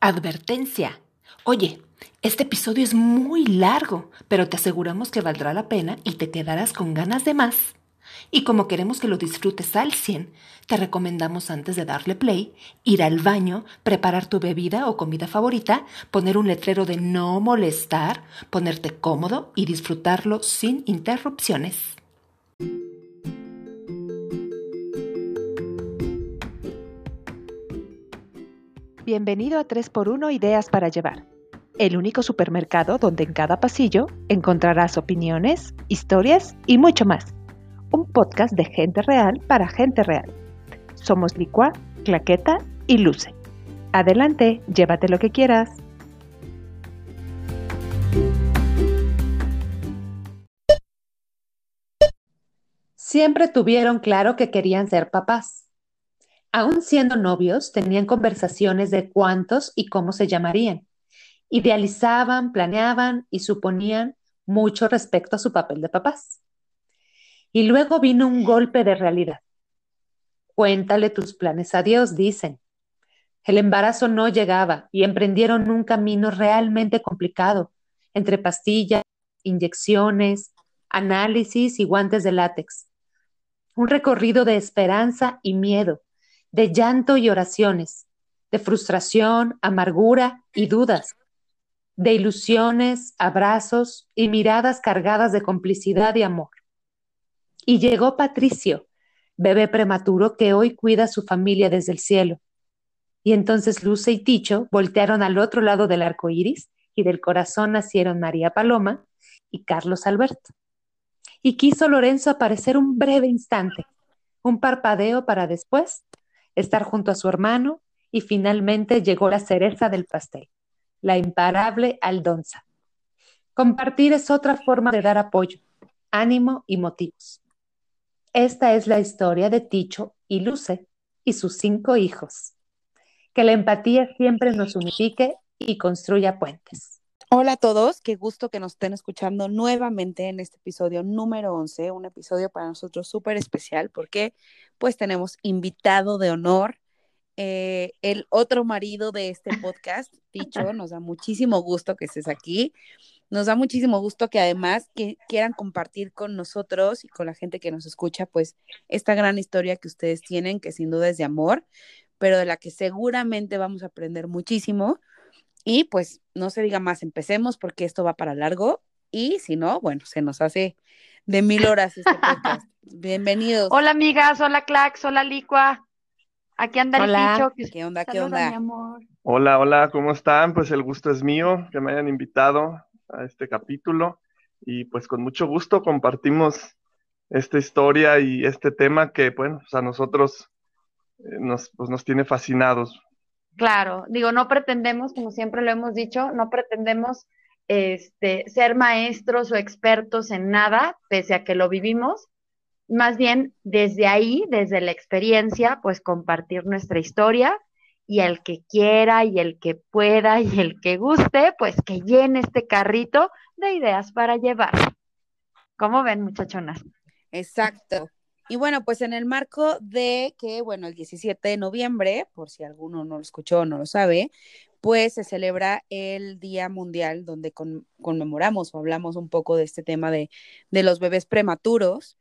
Advertencia. Oye, este episodio es muy largo, pero te aseguramos que valdrá la pena y te quedarás con ganas de más. Y como queremos que lo disfrutes al 100, te recomendamos antes de darle play, ir al baño, preparar tu bebida o comida favorita, poner un letrero de no molestar, ponerte cómodo y disfrutarlo sin interrupciones. Bienvenido a 3x1 Ideas para Llevar, el único supermercado donde en cada pasillo encontrarás opiniones, historias y mucho más. Un podcast de gente real para gente real. Somos Licua, Claqueta y Luce. Adelante, llévate lo que quieras. Siempre tuvieron claro que querían ser papás Aún siendo novios, tenían conversaciones de cuántos y cómo se llamarían. Idealizaban, planeaban y suponían mucho respecto a su papel de papás. Y luego vino un golpe de realidad. Cuéntale tus planes a Dios, dicen. El embarazo no llegaba y emprendieron un camino realmente complicado, entre pastillas, inyecciones, análisis y guantes de látex. Un recorrido de esperanza y miedo, de llanto y oraciones, de frustración, amargura y dudas, de ilusiones, abrazos y miradas cargadas de complicidad y amor. Y llegó Patricio, bebé prematuro que hoy cuida a su familia desde el cielo. Y entonces Luce y Ticho voltearon al otro lado del arco iris y del corazón nacieron María Paloma y Carlos Alberto. Y quiso Lorenzo aparecer un breve instante, un parpadeo para después estar junto a su hermano y finalmente llegó la cereza del pastel, la imparable Aldonza. Compartir es otra forma de dar apoyo, ánimo y motivos. Esta es la historia de Ticho y Luce y sus cinco hijos. Que la empatía siempre nos unifique y construya puentes. Hola a todos, qué gusto que nos estén escuchando nuevamente en este episodio número 11, un episodio para nosotros súper especial porque pues tenemos invitado de honor, eh, el otro marido de este podcast, Ticho, nos da muchísimo gusto que estés aquí, nos da muchísimo gusto que además que quieran compartir con nosotros y con la gente que nos escucha pues esta gran historia que ustedes tienen, que sin duda es de amor, pero de la que seguramente vamos a aprender muchísimo y pues no se diga más, empecemos porque esto va para largo y si no, bueno, se nos hace de mil horas este podcast. Bienvenidos. Hola amigas, hola Clax, hola Licua. Aquí anda el bicho. ¿Qué onda? ¿Qué onda? Hola, hola, ¿cómo están? Pues el gusto es mío que me hayan invitado a este capítulo y pues con mucho gusto compartimos esta historia y este tema que, bueno, pues a nosotros eh, nos, pues nos tiene fascinados. Claro, digo, no pretendemos, como siempre lo hemos dicho, no pretendemos este, ser maestros o expertos en nada, pese a que lo vivimos. Más bien, desde ahí, desde la experiencia, pues compartir nuestra historia y el que quiera y el que pueda y el que guste, pues que llene este carrito de ideas para llevar. ¿Cómo ven, muchachonas? Exacto. Y bueno, pues en el marco de que, bueno, el 17 de noviembre, por si alguno no lo escuchó o no lo sabe, pues se celebra el Día Mundial donde conmemoramos o hablamos un poco de este tema de, de los bebés prematuros.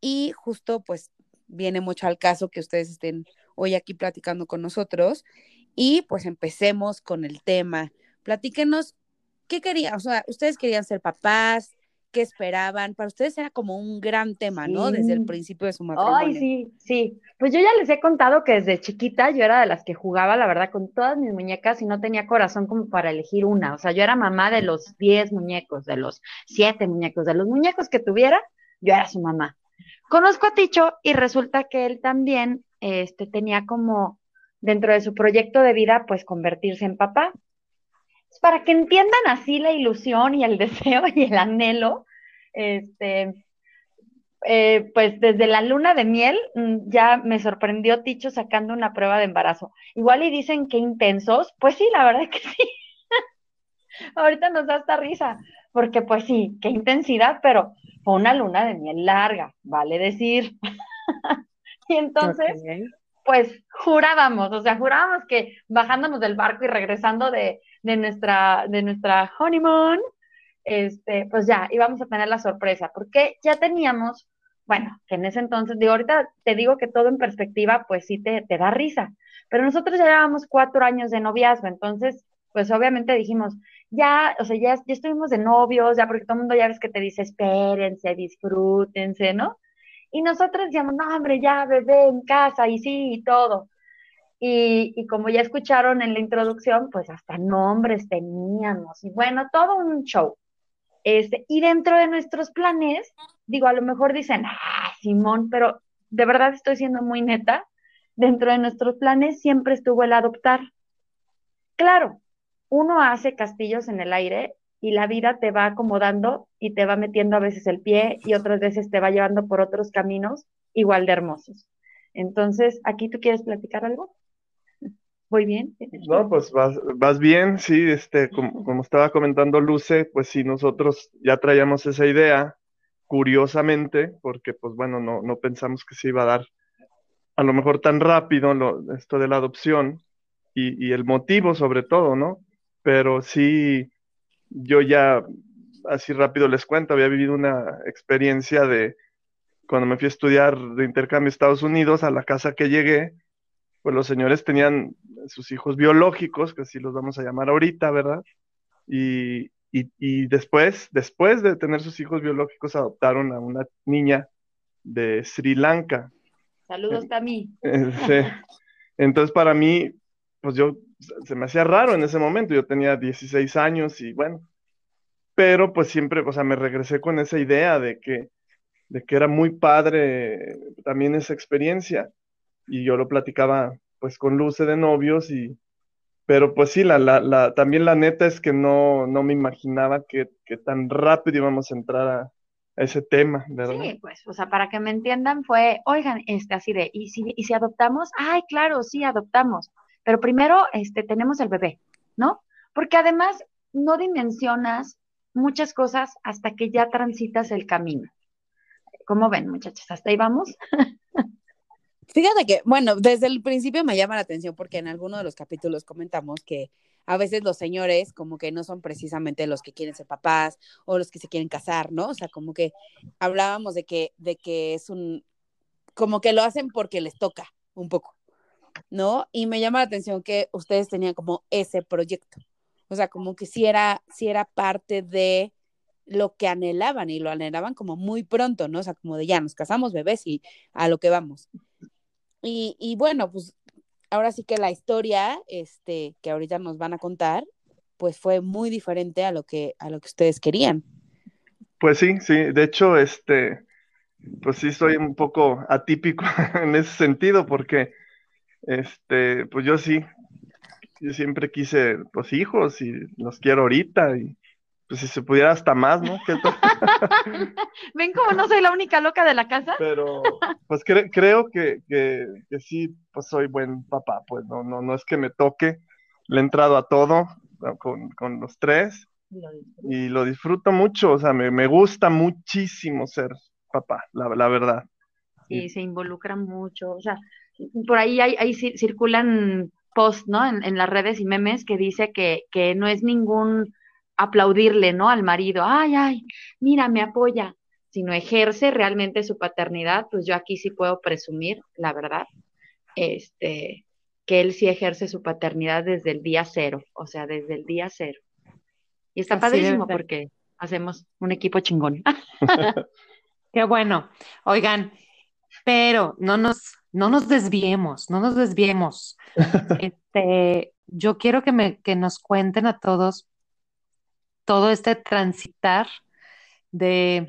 Y justo pues viene mucho al caso que ustedes estén hoy aquí platicando con nosotros. Y pues empecemos con el tema. Platíquenos, ¿qué querían? O sea, ustedes querían ser papás, qué esperaban. Para ustedes era como un gran tema, ¿no? Desde el principio de su matrimonio. Ay, sí, sí. Pues yo ya les he contado que desde chiquita yo era de las que jugaba, la verdad, con todas mis muñecas y no tenía corazón como para elegir una. O sea, yo era mamá de los 10 muñecos, de los 7 muñecos, de los muñecos que tuviera, yo era su mamá. Conozco a Ticho y resulta que él también este, tenía como dentro de su proyecto de vida, pues convertirse en papá para que entiendan así la ilusión y el deseo y el anhelo, este, eh, pues desde la luna de miel mm, ya me sorprendió Ticho sacando una prueba de embarazo. Igual y dicen que intensos, pues sí, la verdad que sí. Ahorita nos da esta risa, porque pues sí, qué intensidad, pero fue una luna de miel larga, vale decir. y entonces, pues jurábamos, o sea, jurábamos que bajándonos del barco y regresando de, de nuestra, de nuestra honeymoon, este, pues ya íbamos a tener la sorpresa, porque ya teníamos, bueno, que en ese entonces, digo, ahorita te digo que todo en perspectiva, pues sí te, te da risa, pero nosotros ya llevábamos cuatro años de noviazgo, entonces, pues obviamente dijimos, ya, o sea, ya, ya estuvimos de novios, ya porque todo el mundo ya ves que te dice, espérense, disfrútense, ¿no? Y nosotros decíamos, no, hombre, ya, bebé en casa, y sí, y todo. Y, como ya escucharon en la introducción, pues hasta nombres teníamos, y bueno, todo un show. Este, y dentro de nuestros planes, digo, a lo mejor dicen, ah, Simón, pero de verdad estoy siendo muy neta, dentro de nuestros planes siempre estuvo el adoptar. Claro, uno hace castillos en el aire y la vida te va acomodando y te va metiendo a veces el pie y otras veces te va llevando por otros caminos igual de hermosos. Entonces, ¿aquí tú quieres platicar algo? ¿Voy bien? No, pues vas, bien, sí, este, como, como, estaba comentando Luce, pues sí, nosotros ya traíamos esa idea, curiosamente, porque pues bueno, no, no pensamos que se iba a dar a lo mejor tan rápido lo, esto de la adopción y, y el motivo sobre todo, ¿no? Pero sí, yo ya, así rápido les cuento, había vivido una experiencia de cuando me fui a estudiar de intercambio a Estados Unidos, a la casa que llegué, pues los señores tenían sus hijos biológicos, que así los vamos a llamar ahorita, ¿verdad? Y, y, después, después de tener sus hijos biológicos, adoptaron a una niña de Sri Lanka. Saludos, Tami. Sí. Entonces, para mí, pues yo se me hacía raro en ese momento, yo tenía 16 años y bueno, pero pues siempre, o sea, me regresé con esa idea de que, de que era muy padre también esa experiencia y yo lo platicaba pues con Luce de novios y, pero pues sí, la, la, la, también la neta es que no, no me imaginaba que, que tan rápido íbamos a entrar a, ese tema, ¿verdad? Sí, pues, o sea, para que me entiendan fue, oigan, este, así de, ¿y si, y si adoptamos? Ay, claro, sí, adoptamos pero primero este, tenemos el bebé, ¿no? Porque además no dimensionas muchas cosas hasta que ya transitas el camino. ¿Cómo ven, muchachos? ¿Hasta ahí vamos? Fíjate que, bueno, desde el principio me llama la atención porque en alguno de los capítulos comentamos que a veces los señores como que no son precisamente los que quieren ser papás o los que se quieren casar, ¿no? O sea, como que hablábamos de que, de que es un, como que lo hacen porque les toca un poco. ¿no? Y me llama la atención que ustedes tenían como ese proyecto. O sea, como que si era, si era parte de lo que anhelaban y lo anhelaban como muy pronto, ¿no? O sea, como de ya nos casamos bebés y a lo que vamos. Y, y bueno, pues ahora sí que la historia este, que ahorita nos van a contar, pues fue muy diferente a lo que, a lo que ustedes querían. Pues sí, sí, de hecho, este, pues sí soy un poco atípico en ese sentido, porque este, pues yo sí, yo siempre quise, pues hijos y los quiero ahorita y pues si se pudiera hasta más, ¿no? ¿Ven cómo no soy la única loca de la casa? Pero, pues creo que, que, que, sí, pues soy buen papá, pues no, no, no es que me toque, le he entrado a todo con, con los tres y lo disfruto mucho, o sea, me, me gusta muchísimo ser papá, la, la verdad. Sí, se involucra mucho, o sea, por ahí hay, hay circulan posts, ¿no? En, en, las redes y memes que dice que, que no es ningún aplaudirle, ¿no? Al marido, ay, ay, mira, me apoya, sino ejerce realmente su paternidad, pues yo aquí sí puedo presumir, la verdad, este, que él sí ejerce su paternidad desde el día cero, o sea, desde el día cero. Y está Así padrísimo porque hacemos un equipo chingón. Qué bueno. Oigan, pero no nos, no nos desviemos, no nos desviemos. Este, yo quiero que, me, que nos cuenten a todos todo este transitar de,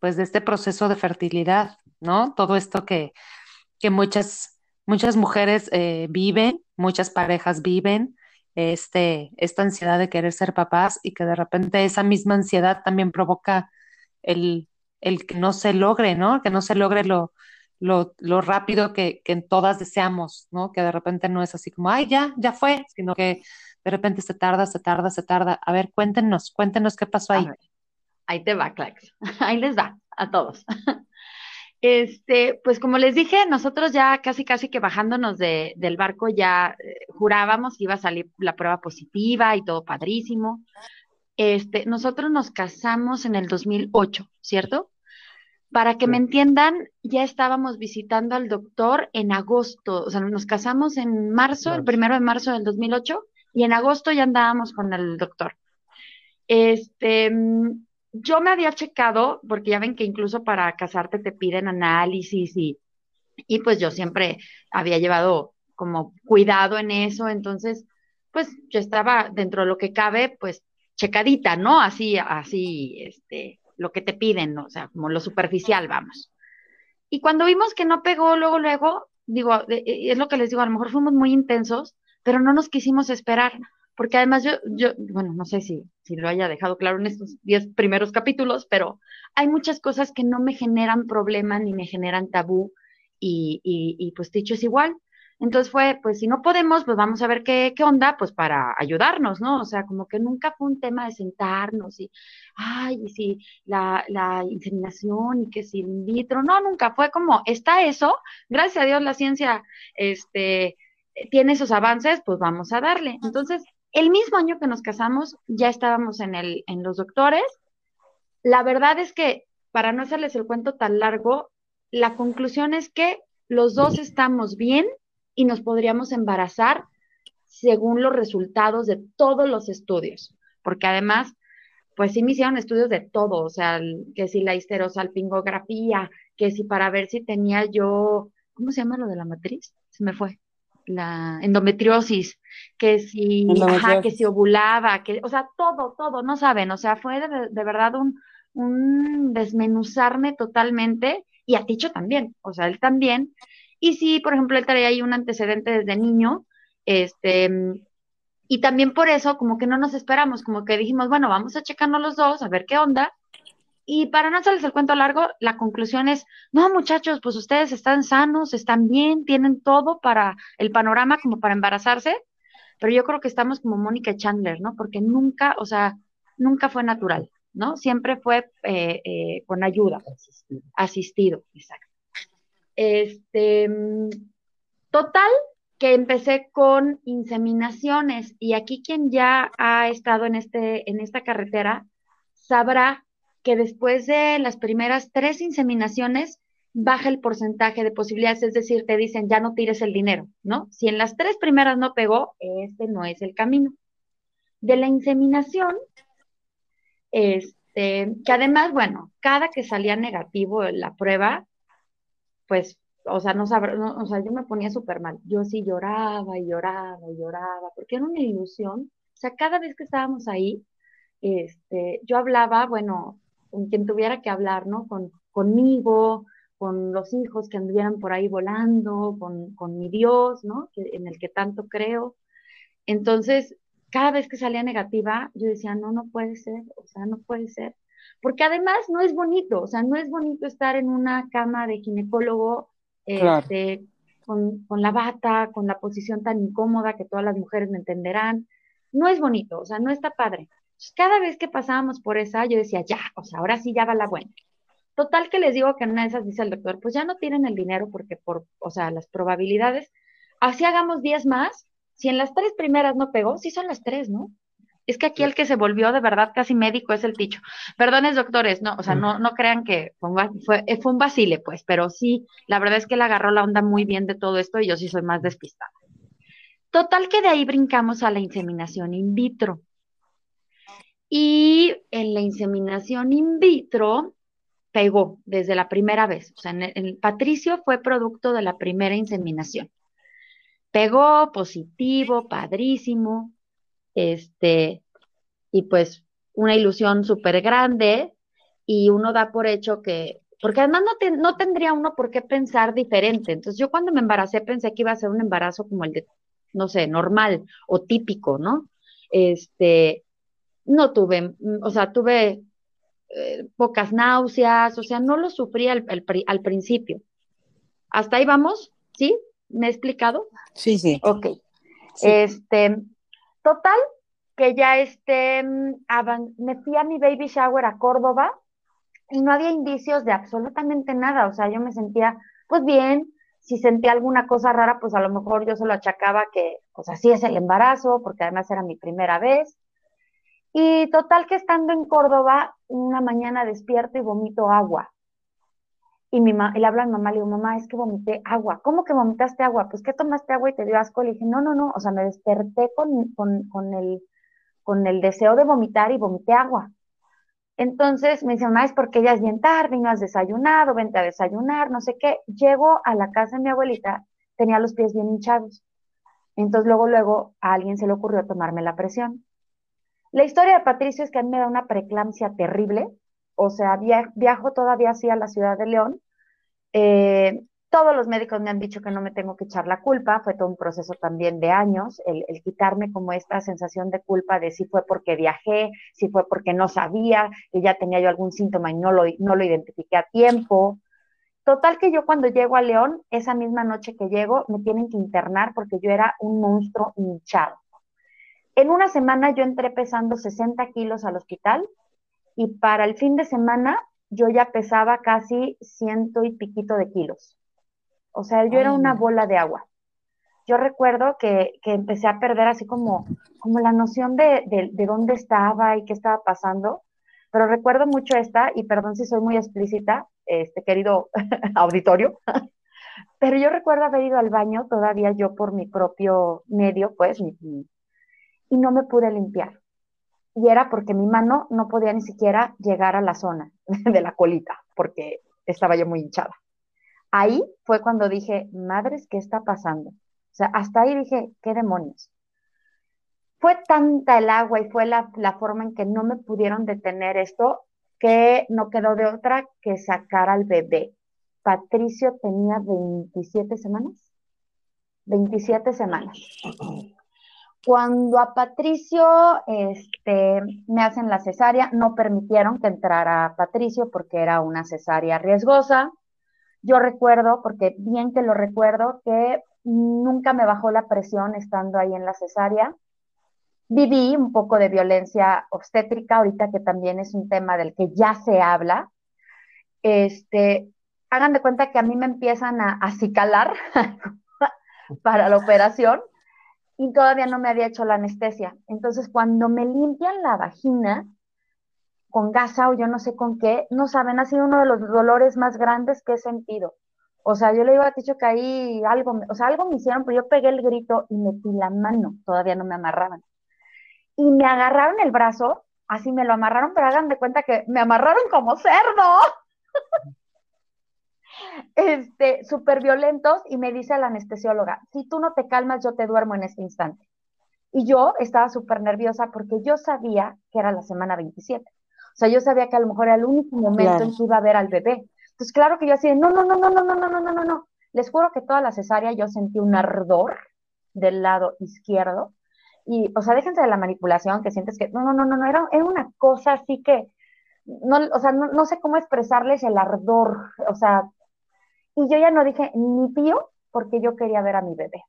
pues, de este proceso de fertilidad, ¿no? Todo esto que, que muchas, muchas mujeres eh, viven, muchas parejas viven, este, esta ansiedad de querer ser papás y que de repente esa misma ansiedad también provoca el, el que no se logre, ¿no? Que no se logre lo, lo, rápido que, que, todas deseamos, ¿no? Que de repente no es así como, ay, ya, ya fue, sino que de repente se tarda, se tarda, se tarda. A ver, cuéntenos, cuéntenos qué pasó ahí. ahí te va, Clax. Ahí les va a todos. Este, pues como les dije, nosotros ya casi casi que bajándonos de, del barco ya eh, jurábamos que iba a salir la prueba positiva y todo padrísimo. Este, nosotros nos casamos en el 2008, ¿cierto? Para que me entiendan, ya estábamos visitando al doctor en agosto, o sea, nos casamos en marzo, el primero de marzo del 2008, y en agosto ya andábamos con el doctor. Este, yo me había checado, porque ya ven que incluso para casarte te piden análisis y, y pues yo siempre había llevado como cuidado en eso, entonces, pues yo estaba dentro de lo que cabe, pues checadita, ¿no? Así, así, este, lo que te piden. O sea, como lo superficial, vamos. Y cuando vimos que no pegó, luego, luego, digo, es lo que les digo, a lo mejor fuimos muy intensos, pero no nos quisimos esperar porque además yo, yo bueno, no sé si, si lo haya dejado claro en estos diez primeros capítulos, pero hay muchas cosas que no me generan problema ni me generan tabú y, y, pues dicho es igual. Entonces fue, pues si no podemos, pues vamos a ver qué, qué onda, pues para ayudarnos, ¿no? O sea, como que nunca fue un tema de sentarnos y, ay, y si la, la inseminación y que si in vitro, no, nunca fue como, está eso, gracias a Dios la ciencia, este, tiene esos avances, pues vamos a darle. Entonces, el mismo año que nos casamos, ya estábamos en, el, en los doctores. La verdad es que, para no hacerles el cuento tan largo, la conclusión es que los dos estamos bien y nos podríamos embarazar según los resultados de todos los estudios, porque además, pues sí me hicieron estudios de todo, o sea, que si la histerosalpingografía, que si para ver si tenía yo, ¿cómo se llama lo de la matriz? Se me fue la endometriosis, que si, que si ovulaba, que, o sea, todo, todo, no saben, o sea, fue de, verdad un, un, desmenuzarme totalmente, y a Ticho también, o sea, él también, y si, por ejemplo, él traía ahí un antecedente desde niño, este, y también por eso, como que no nos esperamos, como que dijimos, bueno, vamos a checarnos los dos, a ver qué onda, y para no hacerles el cuento largo, la conclusión es, no muchachos, pues ustedes están sanos, están bien, tienen todo para el panorama como para embarazarse, pero yo creo que estamos como Mónica Chandler, ¿no? Porque nunca, o sea, nunca fue natural, ¿no? Siempre fue eh, eh, con ayuda, asistido. asistido, exacto. Este, total, que empecé con inseminaciones y aquí quien ya ha estado en, este, en esta carretera sabrá que después de las primeras tres inseminaciones baja el porcentaje de posibilidades, es decir, te dicen ya no tires el dinero, ¿no? Si en las tres primeras no pegó, este no es el camino. De la inseminación, este, que además, bueno, cada que salía negativo la prueba, pues, o sea, no, o sea, yo me ponía súper mal. Yo sí lloraba y lloraba y lloraba, porque era una ilusión. O sea, cada vez que estábamos ahí, este, yo hablaba, bueno, con quien tuviera que hablar, ¿no? Con, conmigo, con los hijos que anduvieran por ahí volando, con, con mi Dios, ¿no? Que, en el que tanto creo. Entonces, cada vez que salía negativa, yo decía, no, no puede ser, o sea, no puede ser. Porque además no es bonito, o sea, no es bonito estar en una cama de ginecólogo este, con, con, la bata, con la posición tan incómoda que todas las mujeres me entenderán. No es bonito, o sea, no está padre cada vez que pasábamos por esa, yo decía, ya, o sea, ahora sí ya va la buena. Total que les digo que en una de esas dice el doctor, pues ya no tienen el dinero porque por, o sea, las probabilidades, así hagamos 10 más, si en las tres primeras no pegó, sí son las tres, ¿no? Es que aquí el que se volvió de verdad casi médico es el ticho. Perdones, doctores, no, o sea, no, no crean que fue un, fue, fue un vacile, pues, pero sí, la verdad es que él agarró la onda muy bien de todo esto y yo sí soy más despistada. Total que de ahí brincamos a la inseminación in vitro. Y en la inseminación in vitro pegó desde la primera vez. O sea, en el, Patricio fue producto de la primera inseminación. Pegó positivo, padrísimo, este, y pues una ilusión súper grande y uno da por hecho que, porque además no, no tendría uno por qué pensar diferente. Entonces yo cuando me embaracé pensé que iba a ser un embarazo como el de, no sé, normal o típico, ¿no? Este, no tuve, o sea, tuve eh, pocas náuseas, o sea, no lo sufrí al, al, principio. ¿Hasta ahí vamos? ¿Sí? ¿Me he explicado? Sí, sí. Ok. Este, total, que ya este, me fui a mi baby shower a Córdoba, y no había indicios de absolutamente nada, o sea, yo me sentía pues bien, si sentía alguna cosa rara, pues a lo mejor yo se lo achacaba que, pues así es el embarazo, porque además era mi primera vez. Y total que estando en Córdoba, una mañana despierto y vomito agua. Y, mi y le hablo a mi mamá, le digo, mamá, es que vomité agua. ¿Cómo que vomitaste agua? Pues que tomaste agua y te dio asco. Le dije, no, no, no. O sea, me desperté con, con, con, el, con el deseo de vomitar y vomité agua. Entonces me dice, mamá, es porque ya es bien tarde y no has desayunado, vente a desayunar, no sé qué. Llego a la casa de mi abuelita, tenía los pies bien hinchados. Entonces luego, luego a alguien se le ocurrió tomarme la presión. La historia de Patricio es que a mí me da una preeclampsia terrible, o sea, viajo todavía así a la ciudad de León. Eh, todos los médicos me han dicho que no me tengo que echar la culpa, fue todo un proceso también de años, el, quitarme como esta sensación de culpa de si fue porque viajé, si fue porque no sabía, que ya tenía yo algún síntoma y no lo, no lo identifiqué a tiempo. Total que yo cuando llego a León, esa misma noche que llego, me tienen que internar porque yo era un monstruo hinchado. En una semana yo entré pesando 60 kilos al hospital y para el fin de semana yo ya pesaba casi ciento y piquito de kilos. O sea, yo era una bola de agua. Yo recuerdo que, empecé a perder así como, como la noción de, de, dónde estaba y qué estaba pasando. Pero recuerdo mucho esta, y perdón si soy muy explícita, este querido auditorio, pero yo recuerdo haber ido al baño todavía yo por mi propio medio, pues, y no me pude limpiar. Y era porque mi mano no podía ni siquiera llegar a la zona de la colita, porque estaba yo muy hinchada ahí fue cuando dije, madres, ¿qué está pasando? O sea, hasta ahí dije, ¿qué demonios? Fue tanta el agua y fue la, forma en que no me pudieron detener esto que no quedó de otra que sacar al bebé. Patricio tenía 27 semanas. 27 semanas. Cuando a Patricio este, me hacen la cesárea, no permitieron que entrara Patricio porque era una cesárea riesgosa. Yo recuerdo, porque bien que lo recuerdo, que nunca me bajó la presión estando ahí en la cesárea. Viví un poco de violencia obstétrica, ahorita que también es un tema del que ya se habla. Este, hagan de cuenta que a mí me empiezan a acicalar para la operación y todavía no me había hecho la anestesia. Entonces, cuando me limpian la vagina, con gasa o yo no sé con qué, no saben, ha sido uno de los dolores más grandes que he sentido. O sea, yo le iba a dicho que ahí algo, o sea, algo me hicieron, pero yo pegué el grito y metí la mano, todavía no me amarraban. Y me agarraron el brazo, así me lo amarraron, pero hagan de cuenta que me amarraron como cerdo. este, súper violentos, y me dice la anestesióloga, si tú no te calmas, yo te duermo en este instante. Y yo estaba súper nerviosa porque yo sabía que era la semana 27. O sea, yo sabía que a lo mejor era el único momento en que iba a ver al bebé. Entonces, claro que yo así, no, no, no, no, no, no, no, no, no, no, no. Les juro que toda la cesárea yo sentí un ardor del lado izquierdo. Y, o sea, déjense de la manipulación que sientes que, no, no, no, no, no, era, era una cosa así que, no, o sea, no, no sé cómo expresarles el ardor, o sea, y yo ya no dije ni pío porque yo quería ver a mi bebé.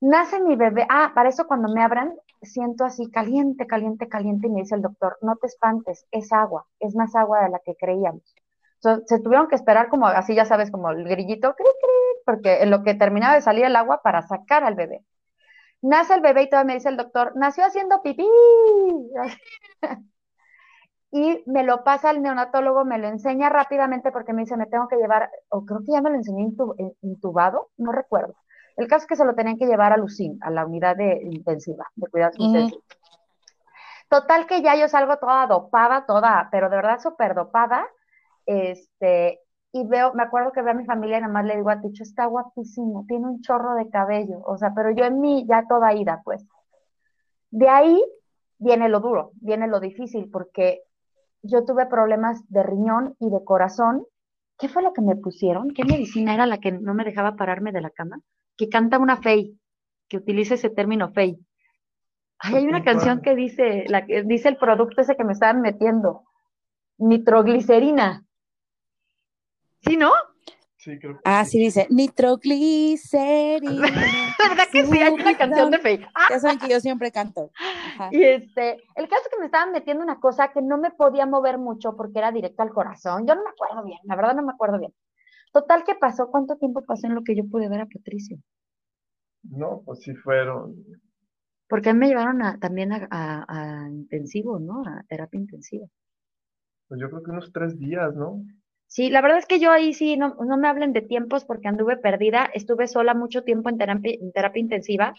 Nace mi bebé, ah, para eso cuando me abran, siento así caliente, caliente, caliente y me dice el doctor, no te espantes, es agua, es más agua de la que creíamos. se tuvieron que esperar como así, ya sabes, como el grillito, cri, cri, porque en lo que terminaba de salir el agua para sacar al bebé. Nace el bebé y todavía me dice el doctor, nació haciendo pipí. y me lo pasa el neonatólogo, me lo enseña rápidamente porque me dice, me tengo que llevar, o creo que ya me lo enseñé intubado, no recuerdo el caso es que se lo tenían que llevar a Lucín, a la unidad de intensiva, de cuidados intensivos. Total que ya yo salgo toda dopada, toda, pero de verdad súper dopada, este, y veo, me acuerdo que veo a mi familia y nada más le digo a Ticho, está guapísimo, tiene un chorro de cabello, o sea, pero yo en mí ya toda ida, pues. De ahí viene lo duro, viene lo difícil, porque yo tuve problemas de riñón y de corazón. ¿Qué fue lo que me pusieron? ¿Qué medicina era la que no me dejaba pararme de la cama? que canta una fey, que utiliza ese término fey. hay una canción que dice, la que dice el producto ese que me estaban metiendo, nitroglicerina. ¿Sí, no? Sí, creo que Ah, sí dice nitroglicerina. ¿Verdad que sí? Hay una canción de Faye. Ah, Ya saben que yo siempre canto. Ajá. Y este, el caso es que me estaban metiendo una cosa que no me podía mover mucho porque era directo al corazón. Yo no me acuerdo bien, la verdad no me acuerdo bien. Total, ¿qué pasó? ¿Cuánto tiempo pasó en lo que yo pude ver a Patricio? No, pues sí fueron. Porque a mí me llevaron a- también a, a- a intensivo, ¿no? A terapia intensiva. Pues yo creo que unos tres días, ¿no? Sí, la verdad es que yo ahí sí, no, no me hablen de tiempos porque anduve perdida, estuve sola mucho tiempo en terapia, en terapia intensiva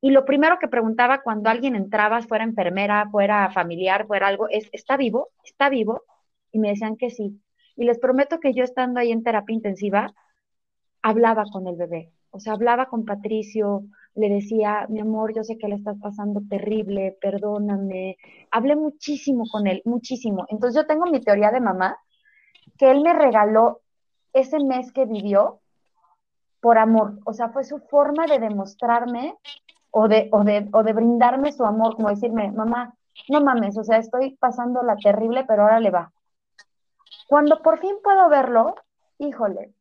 y lo primero que preguntaba cuando alguien entraba, fuera enfermera, fuera familiar, fuera algo, es, ¿está vivo? ¿Está vivo? Y me decían que sí. Y les prometo que yo estando ahí en terapia intensiva, hablaba con el bebé, o sea, hablaba con Patricio, le decía, mi amor, yo sé que le estás pasando terrible, perdóname. Hablé muchísimo con él, muchísimo. Entonces yo tengo mi teoría de mamá, que él me regaló ese mes que vivió por amor. O sea, fue su forma de demostrarme o de, o de, o de brindarme su amor, como decirme, mamá, no mames, o sea, estoy pasando la terrible, pero ahora le va. Cuando por fin puedo verlo, híjole,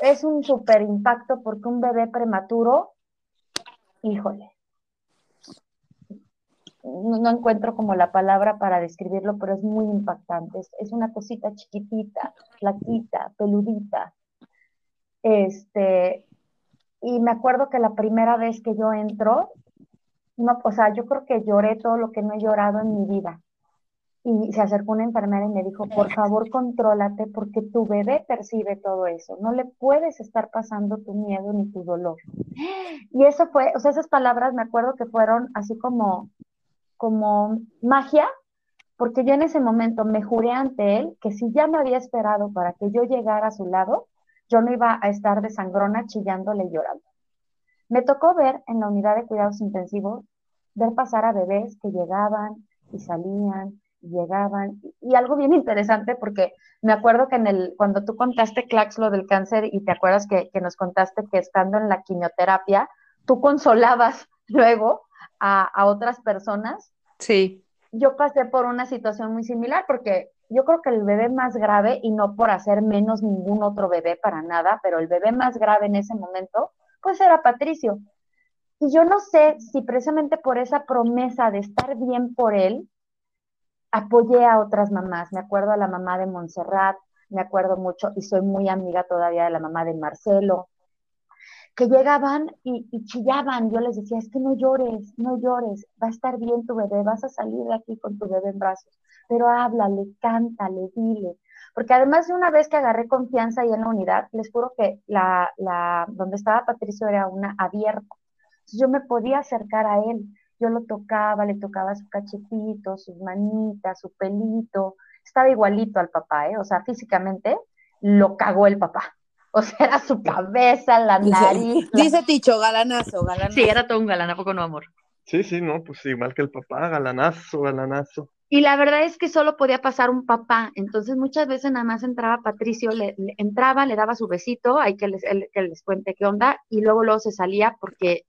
es un súper impacto porque un bebé prematuro, híjole, no, encuentro como la palabra para describirlo, pero es muy impactante. Es, es una cosita chiquitita, flaquita, peludita. Este, y me acuerdo que la primera vez que yo entro, no, o sea, yo creo que lloré todo lo que no he llorado en mi vida. Y se acercó una enfermera y me dijo, por favor, contrólate porque tu bebé percibe todo eso. No le puedes estar pasando tu miedo ni tu dolor. Y eso fue, o sea, esas palabras me acuerdo que fueron así como, como magia, porque yo en ese momento me juré ante él que si ya me había esperado para que yo llegara a su lado, yo no iba a estar de sangrona chillándole y llorando. Me tocó ver en la unidad de cuidados intensivos, ver pasar a bebés que llegaban y salían llegaban. Y, algo bien interesante, porque me acuerdo que en el, cuando tú contaste, Clax, lo del cáncer, y te acuerdas que nos contaste que estando en la quimioterapia, tú consolabas luego a, a otras personas Sí, yo pasé por una situación muy similar porque yo creo que el bebé más grave, y no por hacer menos ningún otro bebé para nada, pero el bebé más grave en ese momento, pues era Patricio. Y yo no sé si precisamente por esa promesa de estar bien por él, apoyé a otras mamás. Me acuerdo a la mamá de Montserrat, me acuerdo mucho, y soy muy amiga todavía de la mamá de Marcelo, que llegaban y, chillaban. Yo les decía, es que no llores, no llores, va a estar bien tu bebé, vas a salir de aquí con tu bebé en brazos, pero háblale, cántale, dile. Porque además de una vez que agarré confianza ahí en la unidad, les juro que la, la donde estaba Patricio era una abierta. Yo me podía acercar a él, yo lo tocaba, le tocaba su cachetito, sus manitas, su pelito. Estaba igualito al papá, ¿eh? O sea, físicamente lo cagó el papá. O sea, era su cabeza, la nariz. Dice, dice Ticho, galanazo, galanazo. Sí, era todo un galán, ¿a poco no, amor? Sí, sí, no, pues igual que el papá, galanazo, galanazo. Y la verdad es que solo podía pasar un papá, entonces muchas veces nada más entraba Patricio, le, le entraba, le daba su besito, hay que les, el, que les cuente qué onda, y luego luego se salía porque,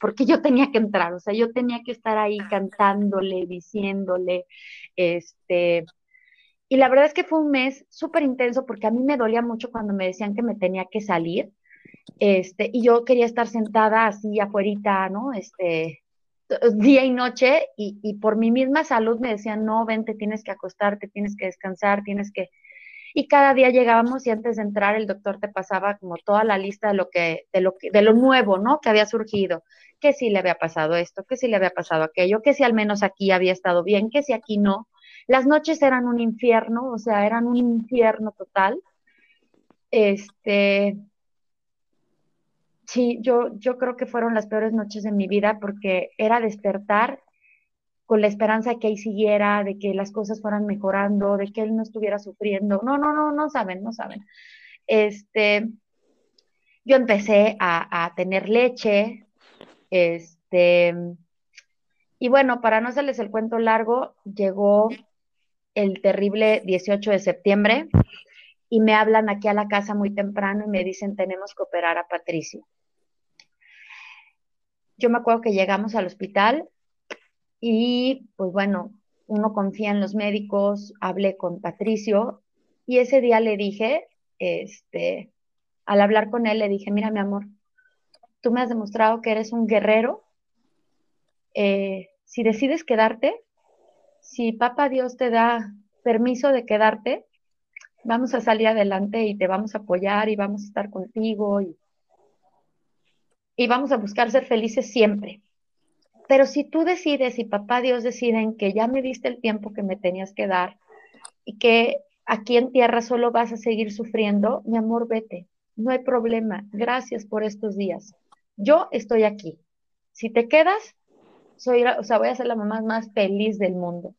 porque yo tenía que entrar, o sea, yo tenía que estar ahí cantándole, diciéndole, este, y la verdad es que fue un mes súper intenso porque a mí me dolía mucho cuando me decían que me tenía que salir, este, y yo quería estar sentada así afuerita, ¿no? Este, día y noche, y, y, por mi misma salud me decían, no, vente, tienes que acostarte, tienes que descansar, tienes que... Y cada día llegábamos y antes de entrar el doctor te pasaba como toda la lista de lo que, de lo que, de lo nuevo, ¿no? Que había surgido, que si le había pasado esto, que si le había pasado aquello, que si al menos aquí había estado bien, que si aquí no. Las noches eran un infierno, o sea, eran un infierno total. Este, sí, yo, yo creo que fueron las peores noches de mi vida porque era despertar con la esperanza que ahí siguiera, de que las cosas fueran mejorando, de que él no estuviera sufriendo. No, no, no, no saben, no saben. Este, yo empecé a, a tener leche, este, y bueno, para no hacerles el cuento largo, llegó el terrible 18 de septiembre y me hablan aquí a la casa muy temprano y me dicen, tenemos que operar a Patricio. Yo me acuerdo que llegamos al hospital y pues bueno, uno confía en los médicos, hablé con Patricio y ese día le dije, este, al hablar con él le dije, mira mi amor, tú me has demostrado que eres un guerrero. Eh, si decides quedarte, si papá Dios te da permiso de quedarte, vamos a salir adelante y te vamos a apoyar y vamos a estar contigo y, y vamos a buscar ser felices siempre. Pero si tú decides y papá Dios deciden que ya me diste el tiempo que me tenías que dar y que aquí en tierra solo vas a seguir sufriendo, mi amor, vete. No hay problema. Gracias por estos días. Yo estoy aquí. Si te quedas, soy, o sea, voy a ser la mamá más feliz del mundo.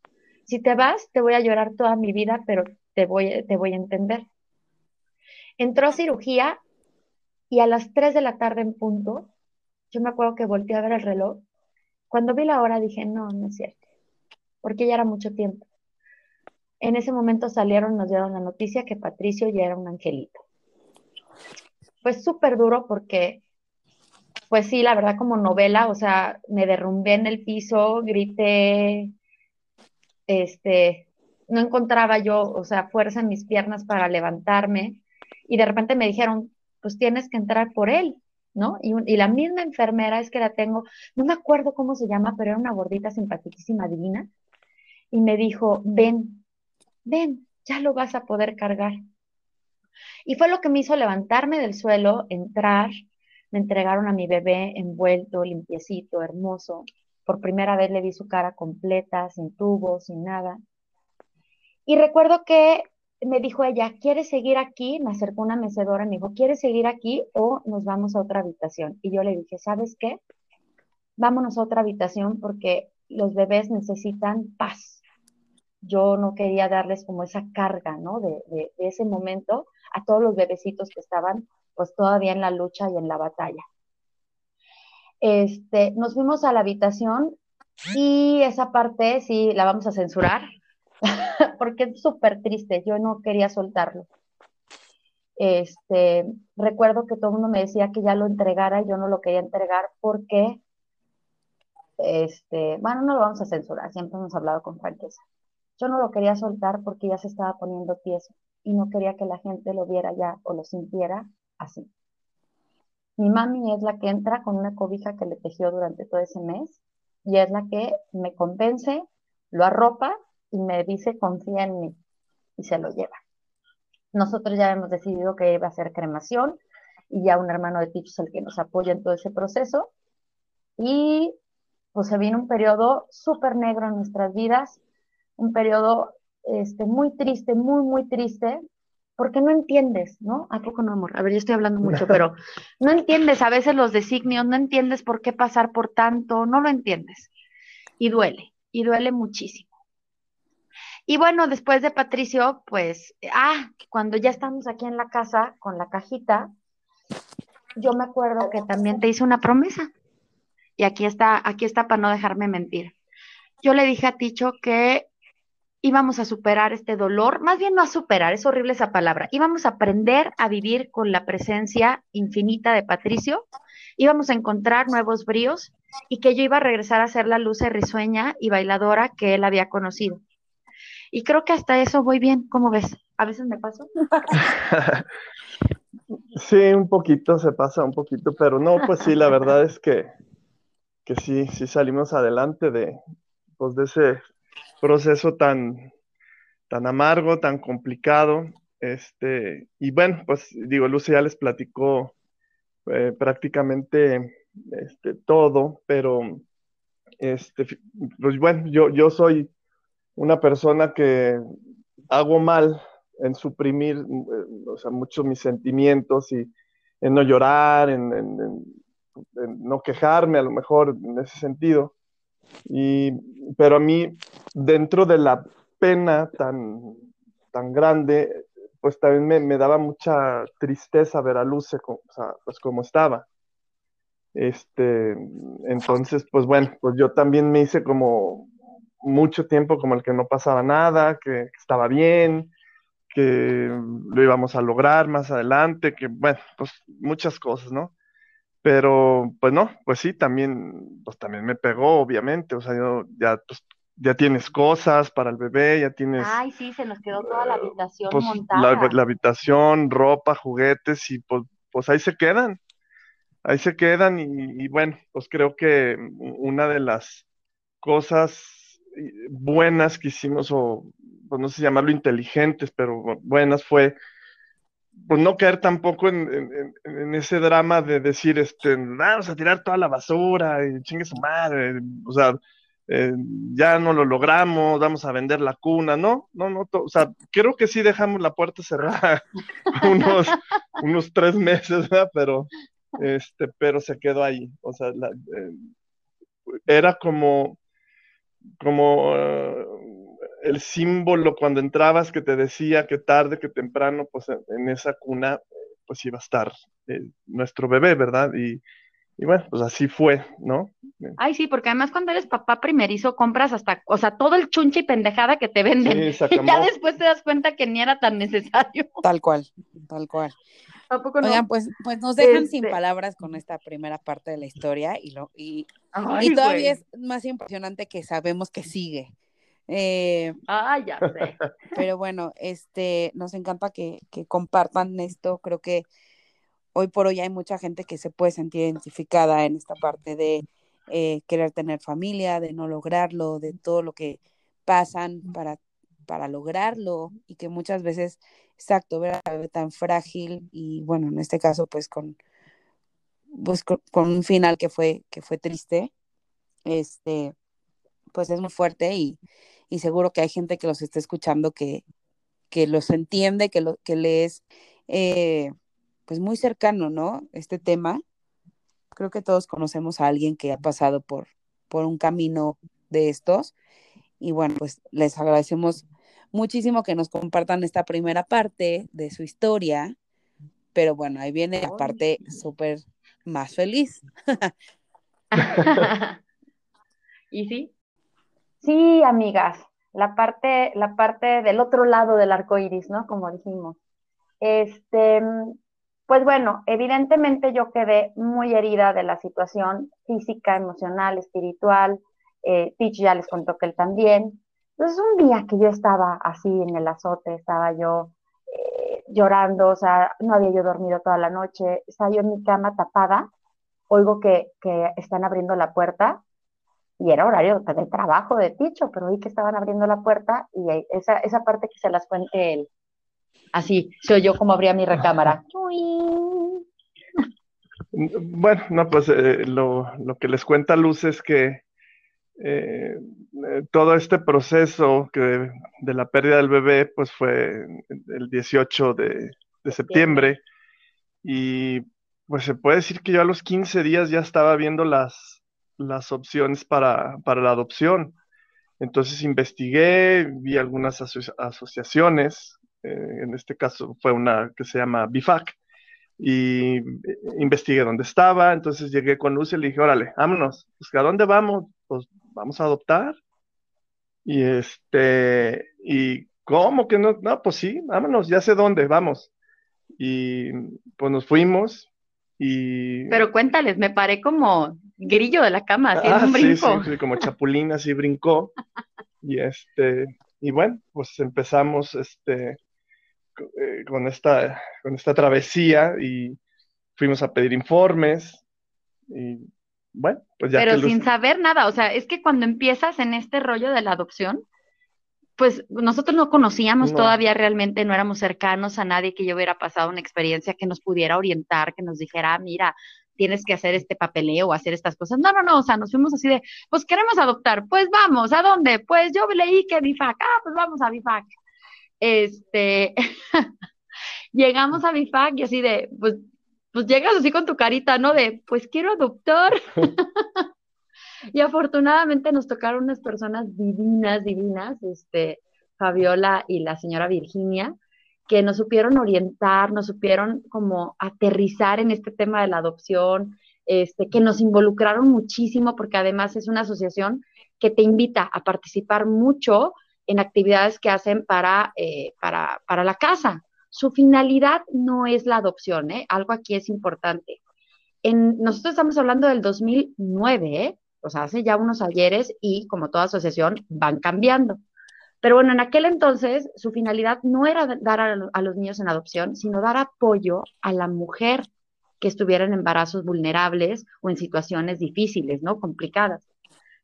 Si te vas, te voy a llorar toda mi vida, pero te voy, te voy a entender. Entró a cirugía y a las 3 de la tarde en punto, yo me acuerdo que volteé a ver el reloj. Cuando vi la hora dije, no, no es cierto, porque ya era mucho tiempo. En ese momento salieron, nos dieron la noticia que Patricio ya era un angelito. Fue súper duro porque, pues sí, la verdad como novela, o sea, me derrumbé en el piso, grité, este, no encontraba yo, o sea, fuerza en mis piernas para levantarme y de repente me dijeron, pues tienes que entrar por él, ¿no? Y, y, la misma enfermera es que la tengo, no me acuerdo cómo se llama, pero era una gordita simpaticísima, divina, y me dijo, ven, ven, ya lo vas a poder cargar. Y fue lo que me hizo levantarme del suelo, entrar, me entregaron a mi bebé envuelto, limpiecito, hermoso. Por primera vez le vi su cara completa, sin tubos, sin nada. Y recuerdo que me dijo ella, ¿quieres seguir aquí? Me acercó una mecedora y me dijo, ¿quieres seguir aquí o nos vamos a otra habitación? Y yo le dije, ¿sabes qué? Vámonos a otra habitación porque los bebés necesitan paz yo no quería darles como esa carga, ¿no? De, de, ese momento a todos los bebecitos que estaban pues todavía en la lucha y en la batalla. Este, nos fuimos a la habitación y esa parte sí la vamos a censurar porque es súper triste, yo no quería soltarlo. Este, recuerdo que todo el mundo me decía que ya lo entregara y yo no lo quería entregar porque, este, bueno, no lo vamos a censurar, siempre hemos hablado con franqueza. Yo no lo quería soltar porque ya se estaba poniendo tieso y no quería que la gente lo viera ya o lo sintiera así. Mi mami es la que entra con una cobija que le tejió durante todo ese mes y es la que me convence, lo arropa y me dice confía en mí y se lo lleva. Nosotros ya hemos decidido que iba a ser cremación y ya un hermano de Ticho es el que nos apoya en todo ese proceso y pues se viene un periodo súper negro en nuestras vidas un periodo este, muy triste, muy, muy triste, porque no entiendes, ¿no? ¿A poco no, amor? A ver, yo estoy hablando mucho, pero no entiendes a veces los designios, no entiendes por qué pasar por tanto, no lo entiendes. Y duele, y duele muchísimo. Y bueno, después de Patricio, pues, ah, cuando ya estamos aquí en la casa con la cajita, yo me acuerdo que también te hice una promesa. Y aquí está, aquí está para no dejarme mentir. Yo le dije a Ticho que íbamos a superar este dolor, más bien no a superar, es horrible esa palabra, íbamos a aprender a vivir con la presencia infinita de Patricio, íbamos a encontrar nuevos bríos y que yo iba a regresar a ser la luz risueña y bailadora que él había conocido. Y creo que hasta eso voy bien, ¿cómo ves? A veces me paso. sí, un poquito se pasa, un poquito, pero no, pues sí, la verdad es que, que sí, sí salimos adelante de, pues de ese proceso tan, tan amargo, tan complicado. Este, y bueno, pues digo, Lucy ya les platicó eh, prácticamente este, todo, pero este, pues bueno, yo, yo soy una persona que hago mal en suprimir eh, o sea, muchos mis sentimientos y en no llorar, en, en, no quejarme a lo mejor en ese sentido. Y, pero a mí, dentro de la pena tan, tan grande, pues también me, daba mucha tristeza ver a Luce, o sea, pues como estaba. Este, entonces, pues bueno, pues yo también me hice como mucho tiempo como el que no pasaba nada, que, que estaba bien, que lo íbamos a lograr más adelante, que bueno, pues muchas cosas, ¿no? Pero, pues no, pues sí, también, pues también me pegó, obviamente. O sea, yo ya, pues, ya tienes cosas para el bebé, ya tienes. Ay, sí, se nos quedó toda la habitación pues, montada. La, la, habitación, ropa, juguetes, y pues pues ahí se quedan, ahí se quedan y, bueno, pues creo que una de las cosas buenas que hicimos, o pues no sé llamarlo inteligentes, pero buenas fue pues no caer tampoco en, ese drama de decir, este, vamos a tirar toda la basura y chingue su madre, o sea, eh, ya no lo logramos, vamos a vender la cuna, no, no, no, o sea, creo que sí dejamos la puerta cerrada unos, unos tres meses, ¿verdad? Pero, este, pero se quedó ahí, o sea, eh, era como, como eh, el símbolo cuando entrabas que te decía que tarde, que temprano, pues en esa cuna, pues iba a estar nuestro bebé, ¿verdad? Y, y bueno, pues así fue, ¿no? Ay, sí, porque además cuando eres papá primerizo compras hasta, o sea, todo el chunche y pendejada que te venden. Sí, y ya después te das cuenta que ni era tan necesario. Tal cual, tal cual. Tampoco no? Oigan, pues, pues nos dejan sin este palabras con esta primera parte de la historia y lo y, y todavía es más impresionante que sabemos que sigue. Eh, ah, ya sé. Pero bueno, este, nos encanta que, que compartan esto. Creo que hoy por hoy hay mucha gente que se puede sentir identificada en esta parte de eh, querer tener familia, de no lograrlo, de todo lo que pasan para, para lograrlo y que muchas veces, exacto, ver a la bebé tan frágil y bueno, en este caso pues con, pues, con, un final que fue, que fue triste, este, pues es muy fuerte y, y seguro que hay gente que los está escuchando que, que los entiende, que, lo, que les... Eh, pues muy cercano, ¿no? Este tema. Creo que todos conocemos a alguien que ha pasado por, por un camino de estos. Y bueno, pues les agradecemos muchísimo que nos compartan esta primera parte de su historia. Pero bueno, ahí viene la parte súper más feliz. ¿Y sí? Sí, amigas, la parte, la parte del otro lado del arco iris, ¿no? Como dijimos. Este, pues bueno, evidentemente yo quedé muy herida de la situación física, emocional, espiritual. Eh, ya les contó que él también. Entonces un día que yo estaba así en el azote, estaba yo eh, llorando, o sea, no había yo dormido toda la noche, estaba yo en mi cama tapada, oigo que, que están abriendo la puerta y era horario de trabajo de Ticho, pero oí que estaban abriendo la puerta y esa, esa parte que se las cuente él. Así, soy yo como abría mi recámara. Bueno, no, pues eh, lo, que les cuenta Luz es que eh, todo este proceso que de, la pérdida del bebé, pues fue el 18 de, septiembre y pues se puede decir que yo a los 15 días ya estaba viendo las, las opciones para, la adopción. Entonces investigué, vi algunas asociaciones eh, en este caso fue una que se llama BIFAC, y eh, investigué dónde estaba, entonces llegué con Lucy y le dije, órale, vámonos, pues ¿a dónde vamos? Pues vamos a adoptar. Y este, y ¿cómo que no? No, pues sí, vámonos, ya sé dónde, vamos. Y pues nos fuimos y... Pero cuéntales, me paré como grillo de la cama, haciendo ah, un brinco. Sí, sí, como chapulín así brincó. y este, y bueno, pues empezamos este, eh, con, esta, con esta travesía y fuimos a pedir informes y bueno, pues ya. Pero sin saber nada, o sea, es que cuando empiezas en este rollo de la adopción, pues nosotros no conocíamos todavía realmente, no éramos cercanos a nadie que yo hubiera pasado una experiencia que nos pudiera orientar, que nos dijera, mira, tienes que hacer este papeleo o hacer estas cosas. No, no, no, o sea, nos fuimos así de, pues queremos adoptar, pues vamos, ¿a dónde? Pues yo leí que BIFAC, ah, pues vamos a BIFAC este, llegamos a BIFAC y así de, pues, pues llegas así con tu carita, ¿no? De, pues quiero adoptar. y afortunadamente nos tocaron unas personas divinas, divinas, este, Fabiola y la señora Virginia, que nos supieron orientar, nos supieron como aterrizar en este tema de la adopción, este, que nos involucraron muchísimo porque además es una asociación que te invita a participar mucho en actividades que hacen para, eh, para, para, la casa. Su finalidad no es la adopción, ¿eh? algo aquí es importante. En, nosotros estamos hablando del 2009, ¿eh? o sea, hace ya unos ayeres y como toda asociación van cambiando. Pero bueno, en aquel entonces su finalidad no era dar a, a, los niños en adopción, sino dar apoyo a la mujer que estuviera en embarazos vulnerables o en situaciones difíciles, ¿no? Complicadas.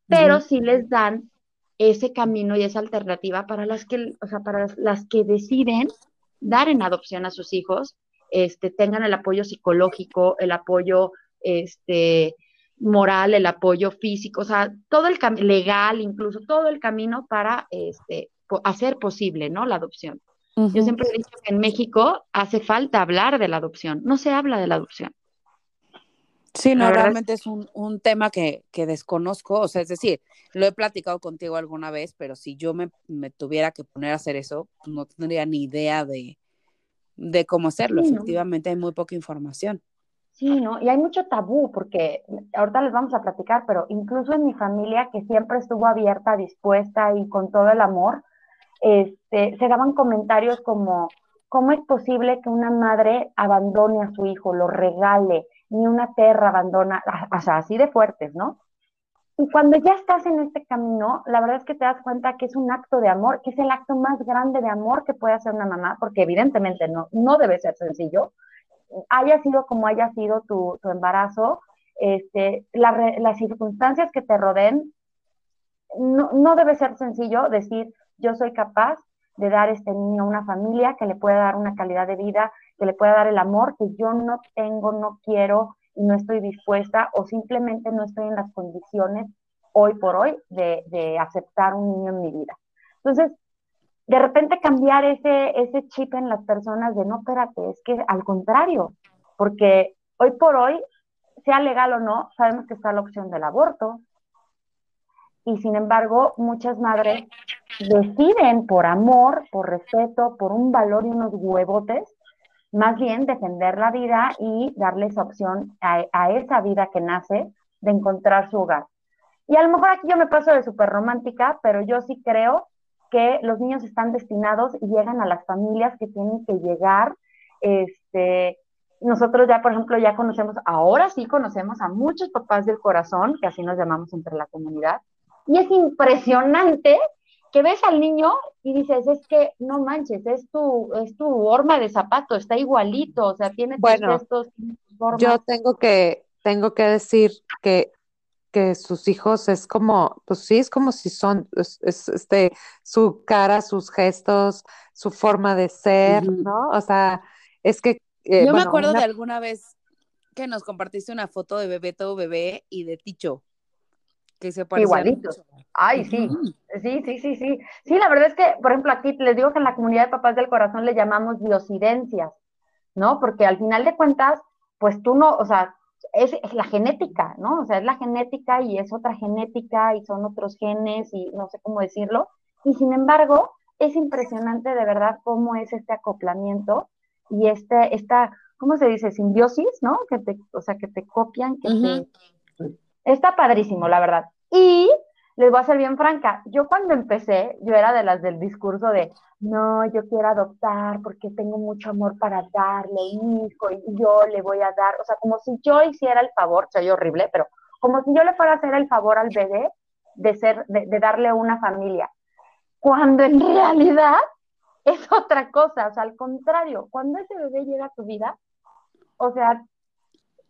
Pero sí les dan ese camino y esa alternativa para las que, o sea, para las que deciden dar en adopción a sus hijos, este, tengan el apoyo psicológico, el apoyo este, moral, el apoyo físico, o sea, todo el camino, legal, incluso todo el camino para este, hacer posible, ¿no? La adopción. Yo siempre he dicho que en México hace falta hablar de la adopción, no se habla de la adopción. Sí, no, realmente es un, tema que, desconozco, o sea, es decir, lo he platicado contigo alguna vez, pero si yo me, tuviera que poner a hacer eso, no tendría ni idea de, cómo hacerlo. Efectivamente, hay muy poca información. Sí, ¿no? Y hay mucho tabú, porque ahorita les vamos a platicar, pero incluso en mi familia, que siempre estuvo abierta, dispuesta y con todo el amor, este, se daban comentarios como, ¿cómo es posible que una madre abandone a su hijo, lo regale, ni una perra abandona, o sea, así de fuertes, ¿no? Y cuando ya estás en este camino, la verdad es que te das cuenta que es un acto de amor, que es el acto más grande de amor que puede hacer una mamá, porque evidentemente no, no debe ser sencillo, haya sido como haya sido tu, embarazo, este, las circunstancias que te rodeen, no, no, debe ser sencillo decir, yo soy capaz de dar este niño una familia que le pueda dar una calidad de vida, que le pueda dar el amor que yo no tengo, no quiero y no estoy dispuesta o simplemente no estoy en las condiciones hoy por hoy de, de aceptar un niño en mi vida. Entonces, de repente cambiar ese, ese chip en las personas de no, espérate, es que al contrario, porque hoy por hoy, sea legal o no, sabemos que está la opción del aborto. Y sin embargo, muchas madres deciden por amor, por respeto, por un valor y unos huevotes, más bien defender la vida y darle esa opción a, a esa vida que nace de encontrar su hogar. Y a lo mejor aquí yo me paso de súper romántica, pero yo sí creo que los niños están destinados y llegan a las familias que tienen que llegar. Este, nosotros ya, por ejemplo, ya conocemos, ahora sí conocemos a muchos papás del corazón, que así nos llamamos entre la comunidad, y es impresionante que ves al niño y dices, es que no manches, es tu, es tu horma de zapato, está igualito, o sea, tiene bueno, tus Yo tengo que, tengo que decir que que sus hijos es como, pues sí, es como si son, es, este, su cara, sus gestos, su forma de ser, ¿no? O sea, es que... Eh, Yo me acuerdo de alguna vez que nos compartiste una foto de bebé todo bebé y de Ticho, que se Igualito. Ay, sí. Sí, sí, sí, sí. Sí, la verdad es que, por ejemplo, aquí les digo que en la comunidad de papás del corazón le llamamos diosidencias, ¿no? Porque al final de cuentas, pues tú no, o sea, es, la genética, ¿no? O sea, es la genética y es otra genética y son otros genes y no sé cómo decirlo. Y sin embargo, es impresionante de verdad cómo es este acoplamiento y este, esta, ¿cómo se dice? Simbiosis, ¿no? Que te, o sea, que te copian, que te... Está padrísimo, la verdad. Y les voy a ser bien franca, yo cuando empecé, yo era de las del discurso de, no, yo quiero adoptar porque tengo mucho amor para darle hijo y yo le voy a dar, o sea, como si yo hiciera el favor, soy horrible, pero como si yo le fuera a hacer el favor al bebé de ser, de, de darle una familia, cuando en realidad es otra cosa, o sea, al contrario, cuando ese bebé llega a tu vida, o sea,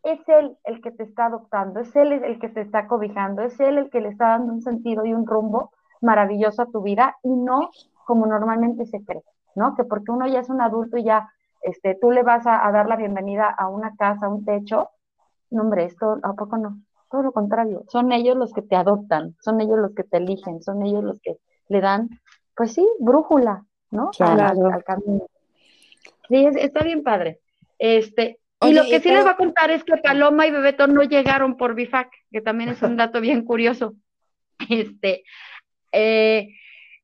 es él el que te está adoptando, es él el que te está cobijando, es él el que le está dando un sentido y un rumbo maravilloso a tu vida y no como normalmente se cree, ¿no? Que porque uno ya es un adulto y ya este, tú le vas a, dar la bienvenida a una casa, a un techo, no, hombre, esto, ¿a poco no? Todo lo contrario, son ellos los que te adoptan, son ellos los que te eligen, son ellos los que le dan, pues sí, brújula, ¿no? Claro. Al, camino. Sí, está bien padre. Este, y lo que sí les voy a contar es que Paloma y Bebeto no llegaron por Bifac, que también es un dato bien curioso. Este, eh,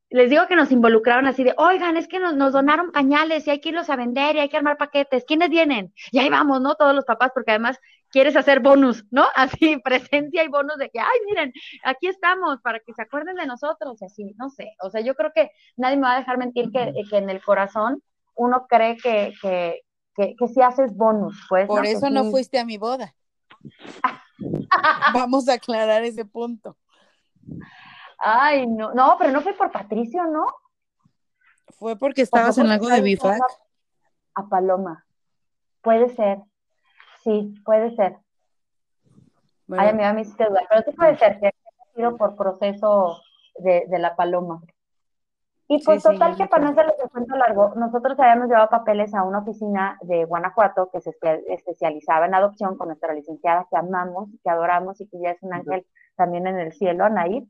les digo que nos involucraron así de, oigan, es que nos, nos, donaron pañales y hay que irlos a vender y hay que armar paquetes. ¿Quiénes vienen? Y ahí vamos, ¿no? Todos los papás, porque además quieres hacer bonus, ¿no? Así, presencia y bonus de que, ay, miren, aquí estamos para que se acuerden de nosotros, así, no sé. O sea, yo creo que nadie me va a dejar mentir que, que en el corazón uno cree que, que, que, si haces bonus, pues. Por eso no fuiste a mi boda. Vamos a aclarar ese punto. Ay, no, no, pero no fue por Patricio, ¿no? Fue porque estabas en algo de Bifac. A Paloma. Puede ser. sí, puede ser. Ay, a mí me hiciste dudar, pero sí puede ser que haya sido por proceso de, de la paloma. Y pues total que para no hacerles el cuento largo, nosotros habíamos llevado papeles a una oficina de Guanajuato que se especializaba en adopción con nuestra licenciada que amamos, que adoramos y que ya es un ángel también en el cielo, Anaí.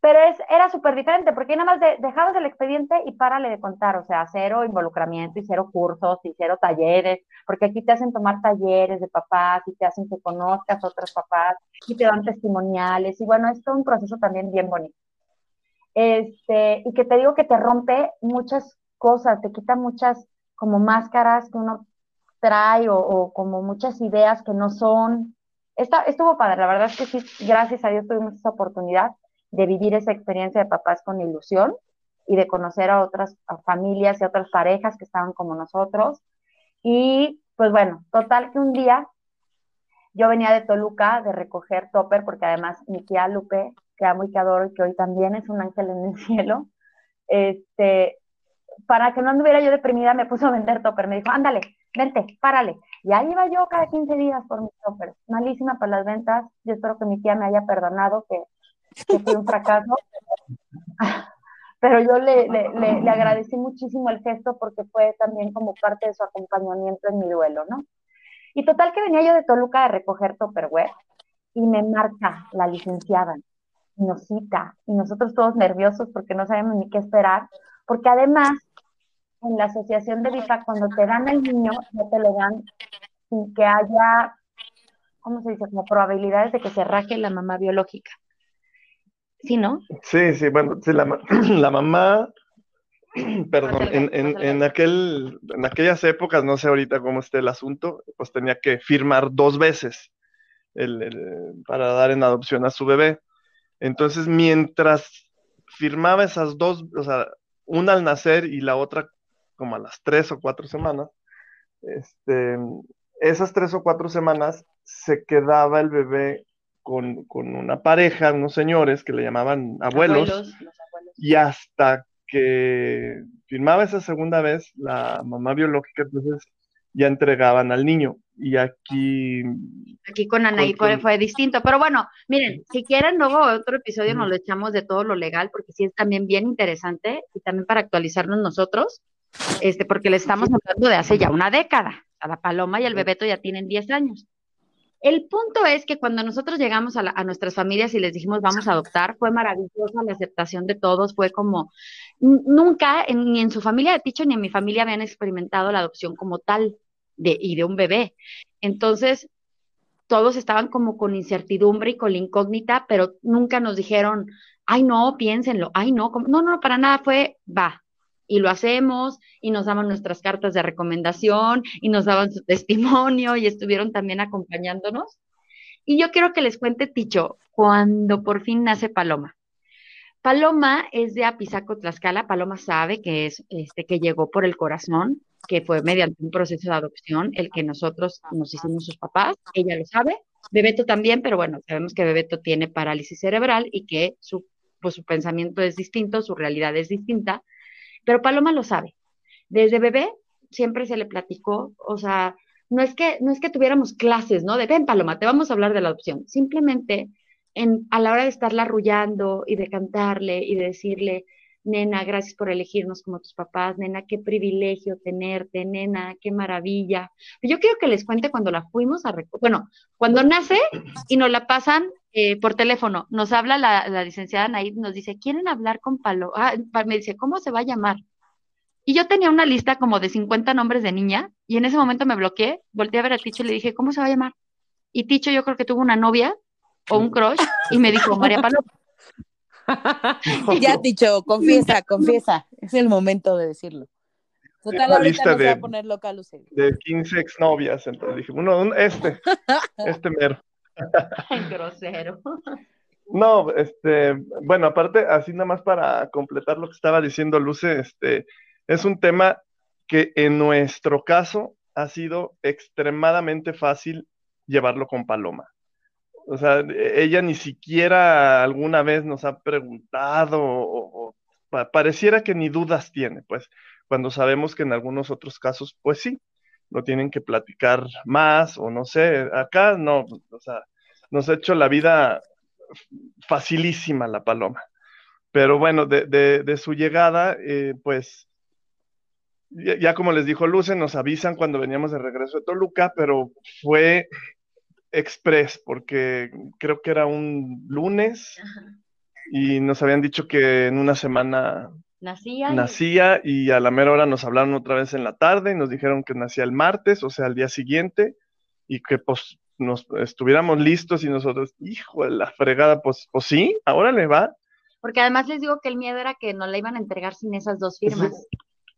Pero es, era súper diferente, porque nada más de, dejabas el expediente y párale de contar, o sea, cero involucramiento y cero cursos y cero talleres, porque aquí te hacen tomar talleres de papás y te hacen que conozcas a otros papás y te dan testimoniales y bueno, es todo un proceso también bien bonito. Este, y que te digo que te rompe muchas cosas, te quita muchas como máscaras que uno trae o, como muchas ideas que no son. Esta, estuvo padre, la verdad es que sí, gracias a Dios tuvimos esa oportunidad de vivir esa experiencia de papás con ilusión y de conocer a otras familias y otras parejas que estaban como nosotros. Y pues bueno, total que un día yo venía de Toluca de recoger topper, porque además mi tía Lupe, que amo y que adoro y que hoy también es un ángel en el cielo, este, para que no anduviera yo deprimida, me puso a vender topper. Me dijo, ándale, vente, párale. Y ahí iba yo cada 15 días por mis toppers. Malísima para las ventas. Yo espero que mi tía me haya perdonado, que que un fracaso. Pero yo le, le, le, agradecí muchísimo el gesto porque fue también como parte de su acompañamiento en mi duelo, ¿no? Y total que venía yo de Toluca a recoger Topperware y me marca la licenciada, y nos cita, y nosotros todos nerviosos porque no sabemos ni qué esperar, porque además en la asociación de BIPA, cuando te dan el niño, no te lo dan sin que haya, ¿cómo se dice? Como probabilidades de que se raje la mamá biológica. ¿Sí, no? Sí, sí, bueno, sí, la, la mamá, perdón, en, en, en, aquel, en aquellas épocas, no sé ahorita cómo esté el asunto, pues tenía que firmar dos veces el, para dar en adopción a su bebé. Entonces, mientras firmaba esas dos, o sea, una al nacer y la otra como a las tres o cuatro semanas, este, esas tres o cuatro semanas se quedaba el bebé con, una pareja, unos señores que le llamaban abuelos, y hasta que firmaba esa segunda vez, la mamá biológica entonces ya entregaban al niño. Y aquí... Aquí con Anaí fue, distinto. Pero bueno, miren, si quieren luego otro episodio nos lo echamos de todo lo legal, porque sí es también bien interesante y también para actualizarnos nosotros, este, porque le estamos hablando de hace ya una década. A la Paloma y el Bebeto ya tienen 10 años. El punto es que cuando nosotros llegamos a, nuestras familias y les dijimos vamos a adoptar, fue maravillosa la aceptación de todos, fue como nunca ni en su familia de Ticho ni en mi familia habían experimentado la adopción como tal de, y de un bebé. Entonces, todos estaban como con incertidumbre y con la incógnita, pero nunca nos dijeron, ay no, piénsenlo, ay no, no, no, para nada fue, va, y lo hacemos y nos daban nuestras cartas de recomendación y nos daban su testimonio y estuvieron también acompañándonos. Y yo quiero que les cuente Ticho cuando por fin nace Paloma. Paloma es de Apizaco, Tlaxcala. Paloma sabe que es este que llegó por el corazón, que fue mediante un proceso de adopción el que nosotros nos hicimos sus papás. Ella lo sabe. Bebeto también, pero bueno, sabemos que Bebeto tiene parálisis cerebral y que su, pues, su pensamiento es distinto, su realidad es distinta. Pero Paloma lo sabe. Desde bebé siempre se le platicó, o sea, no es que, no es que tuviéramos clases, ¿no? De ven, Paloma, te vamos a hablar de la adopción. Simplemente en, a la hora de estarla arrullando y de cantarle y de decirle, nena, gracias por elegirnos como tus papás, nena, qué privilegio tenerte, nena, qué maravilla. Yo quiero que les cuente cuando la fuimos a, bueno, cuando nace y nos la pasan eh, por teléfono, nos habla la, la licenciada Naid, nos dice, ¿quieren hablar con Palo? Ah, me dice, ¿cómo se va a llamar? Y yo tenía una lista como de 50 nombres de niña y en ese momento me bloqueé, volteé a ver a Ticho y le dije, ¿cómo se va a llamar? Y Ticho yo creo que tuvo una novia o un crush y me dijo, María Paloma. ya, dicho, confiesa, confiesa. Es el momento de decirlo. Total, ahorita lista de, va a poner loca De 15 exnovias, entonces dije, uno, este, este mero. grosero. No, este, bueno, aparte, así nada más para completar lo que estaba diciendo Luce, este, es un tema que en nuestro caso ha sido extremadamente fácil llevarlo con Paloma. O sea, ella ni siquiera alguna vez nos ha preguntado o, pareciera que ni dudas tiene, pues, cuando sabemos que en algunos otros casos, pues sí. lo tienen que platicar más o no sé, acá no, o sea, nos ha hecho la vida facilísima la paloma. Pero bueno, de, su llegada, eh, pues ya, como les dijo Luce, nos avisan cuando veníamos de regreso de Toluca, pero fue express porque creo que era un lunes y nos habían dicho que en una semana nacía, nacía y a la mera hora nos hablaron otra vez en la tarde y nos dijeron que nacía el martes, o sea, al día siguiente y que pues nos estuviéramos listos y nosotros, hijo de la fregada, pues, pues sí, ahora le va. Porque además les digo que el miedo era que no la iban a entregar sin esas dos firmas.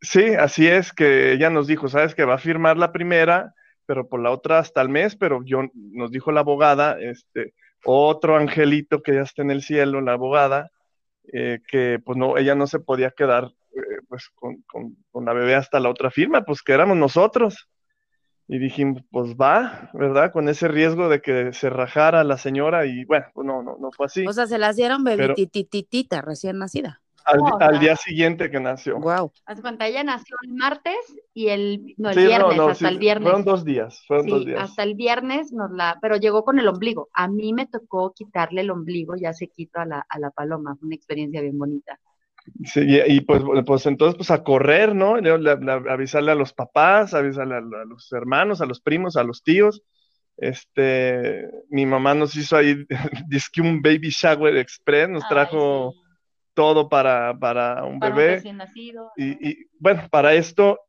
Sí, así es que ella nos dijo, sabes que va a firmar la primera, pero por la otra hasta el mes, pero yo nos dijo la abogada, este, otro angelito que ya está en el cielo, la abogada, eh, que pues no, ella no se podía quedar eh, pues con, con, la bebé hasta la otra firma, pues que éramos nosotros. Y dijimos, pues va, ¿verdad? Con ese riesgo de que se rajara la señora y bueno, pues no, no, no fue así. O sea, se las dieron bebitititita, recién nacida. Al, día siguiente que nació. Wow. Haz cuenta, ella nació el martes y el, no, el viernes, hasta el viernes. Fueron dos días, fueron dos días. Hasta el viernes nos la, pero llegó con el ombligo. A mí me tocó quitarle el ombligo, ya se quito a la, a la paloma, fue una experiencia bien bonita. Sí, y, pues, pues entonces pues a correr, ¿no? avisarle a los papás, avisarle a, los hermanos, a los primos, a los tíos. Este, mi mamá nos hizo ahí, que un baby shower express, nos trajo todo para, para un bebé. Y, y, bueno, para esto,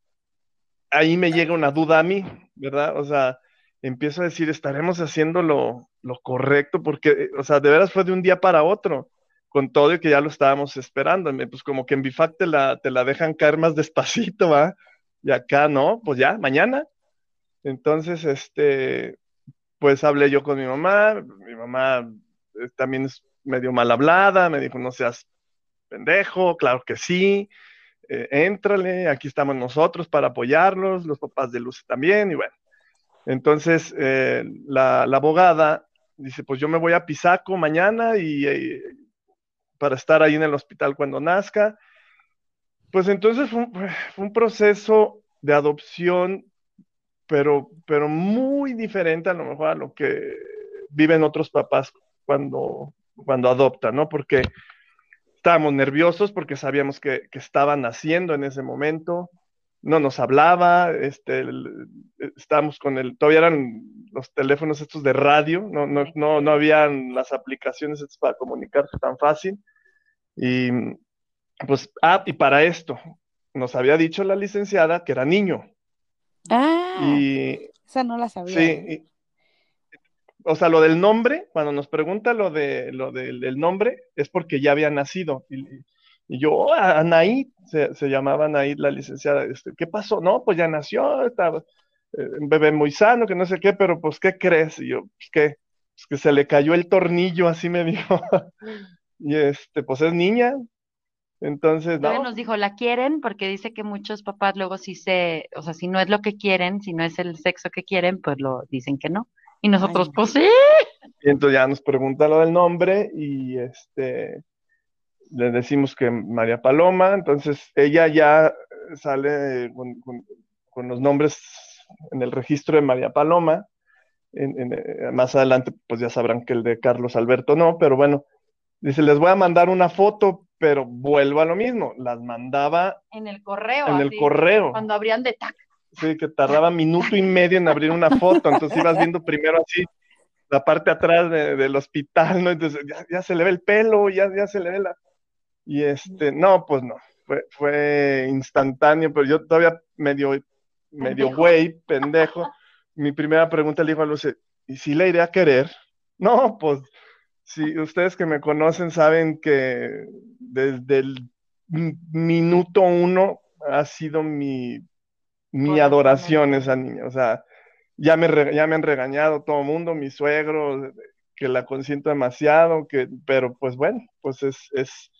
ahí me llega una duda a mí, ¿verdad? O sea, empiezo a decir, ¿estaremos haciendo lo, lo correcto? Porque, o sea, de veras fue de un día para otro con todo y que ya lo estábamos esperando. Pues como que en Bifac te la, te la dejan caer más despacito, ¿va? Y acá no, pues ya, mañana. Entonces, este, pues hablé yo con mi mamá, mi mamá eh, también es medio mal hablada, me dijo, no seas pendejo, claro que sí, eh, éntrale, aquí estamos nosotros para apoyarlos, los papás de Luz también, y bueno. Entonces, eh, la, la, abogada dice, pues yo me voy a Pisaco mañana y, para estar ahí en el hospital cuando nazca. Pues entonces fue un, proceso de adopción, pero, pero muy diferente a lo mejor a lo que viven otros papás cuando, cuando adoptan, ¿no? Porque estábamos nerviosos porque sabíamos que, que estaba naciendo en ese momento, no nos hablaba, este, estábamos con el, todavía eran los teléfonos estos de radio, no, no, no, no habían las aplicaciones para comunicarse tan fácil. Y pues, ah, y para esto, nos había dicho la licenciada que era niño. Ah, y, esa no la sabía. Sí, o sea, lo del nombre, cuando nos pregunta lo, de, lo del nombre, es porque ya había nacido. Y, yo, oh, Anaí, se, se, llamaba Anaí la licenciada, este, ¿qué pasó? No, pues ya nació, estaba eh, un bebé muy sano, que no sé qué, pero pues, ¿qué crees? Y yo, pues, ¿qué? Pues que se le cayó el tornillo, así me dijo. Y este, pues es niña. Entonces, no. nos dijo, la quieren, porque dice que muchos papás luego sí se, o sea, si no es lo que quieren, si no es el sexo que quieren, pues lo dicen que no. Y nosotros, pues sí. Y entonces ya nos pregunta lo del nombre y este, le decimos que María Paloma, entonces ella ya sale con, los nombres en el registro de María Paloma. Eh, más adelante, pues ya sabrán que el de Carlos Alberto no, pero bueno, Dice, les voy a mandar una foto, pero vuelvo a lo mismo. Las mandaba. En el correo. En el correo. Cuando abrían de tac. Sí, que tardaba minuto y medio en abrir una foto. Entonces ibas viendo primero así la parte atrás del hospital, ¿no? Entonces ya, se le ve el pelo, ya, ya se le ve la. Y este, no, pues no. Fue, fue instantáneo, pero yo todavía medio, medio güey, pendejo. Mi primera pregunta le dijo a Luce, ¿y si le iré a querer? No, pues Sí, ustedes que me conocen saben que desde el minuto uno ha sido mi, mi adoración esa niña. O sea, ya me, ya me han regañado todo el mundo, mi suegro, que la consiento demasiado, que, pero pues bueno, pues es, es,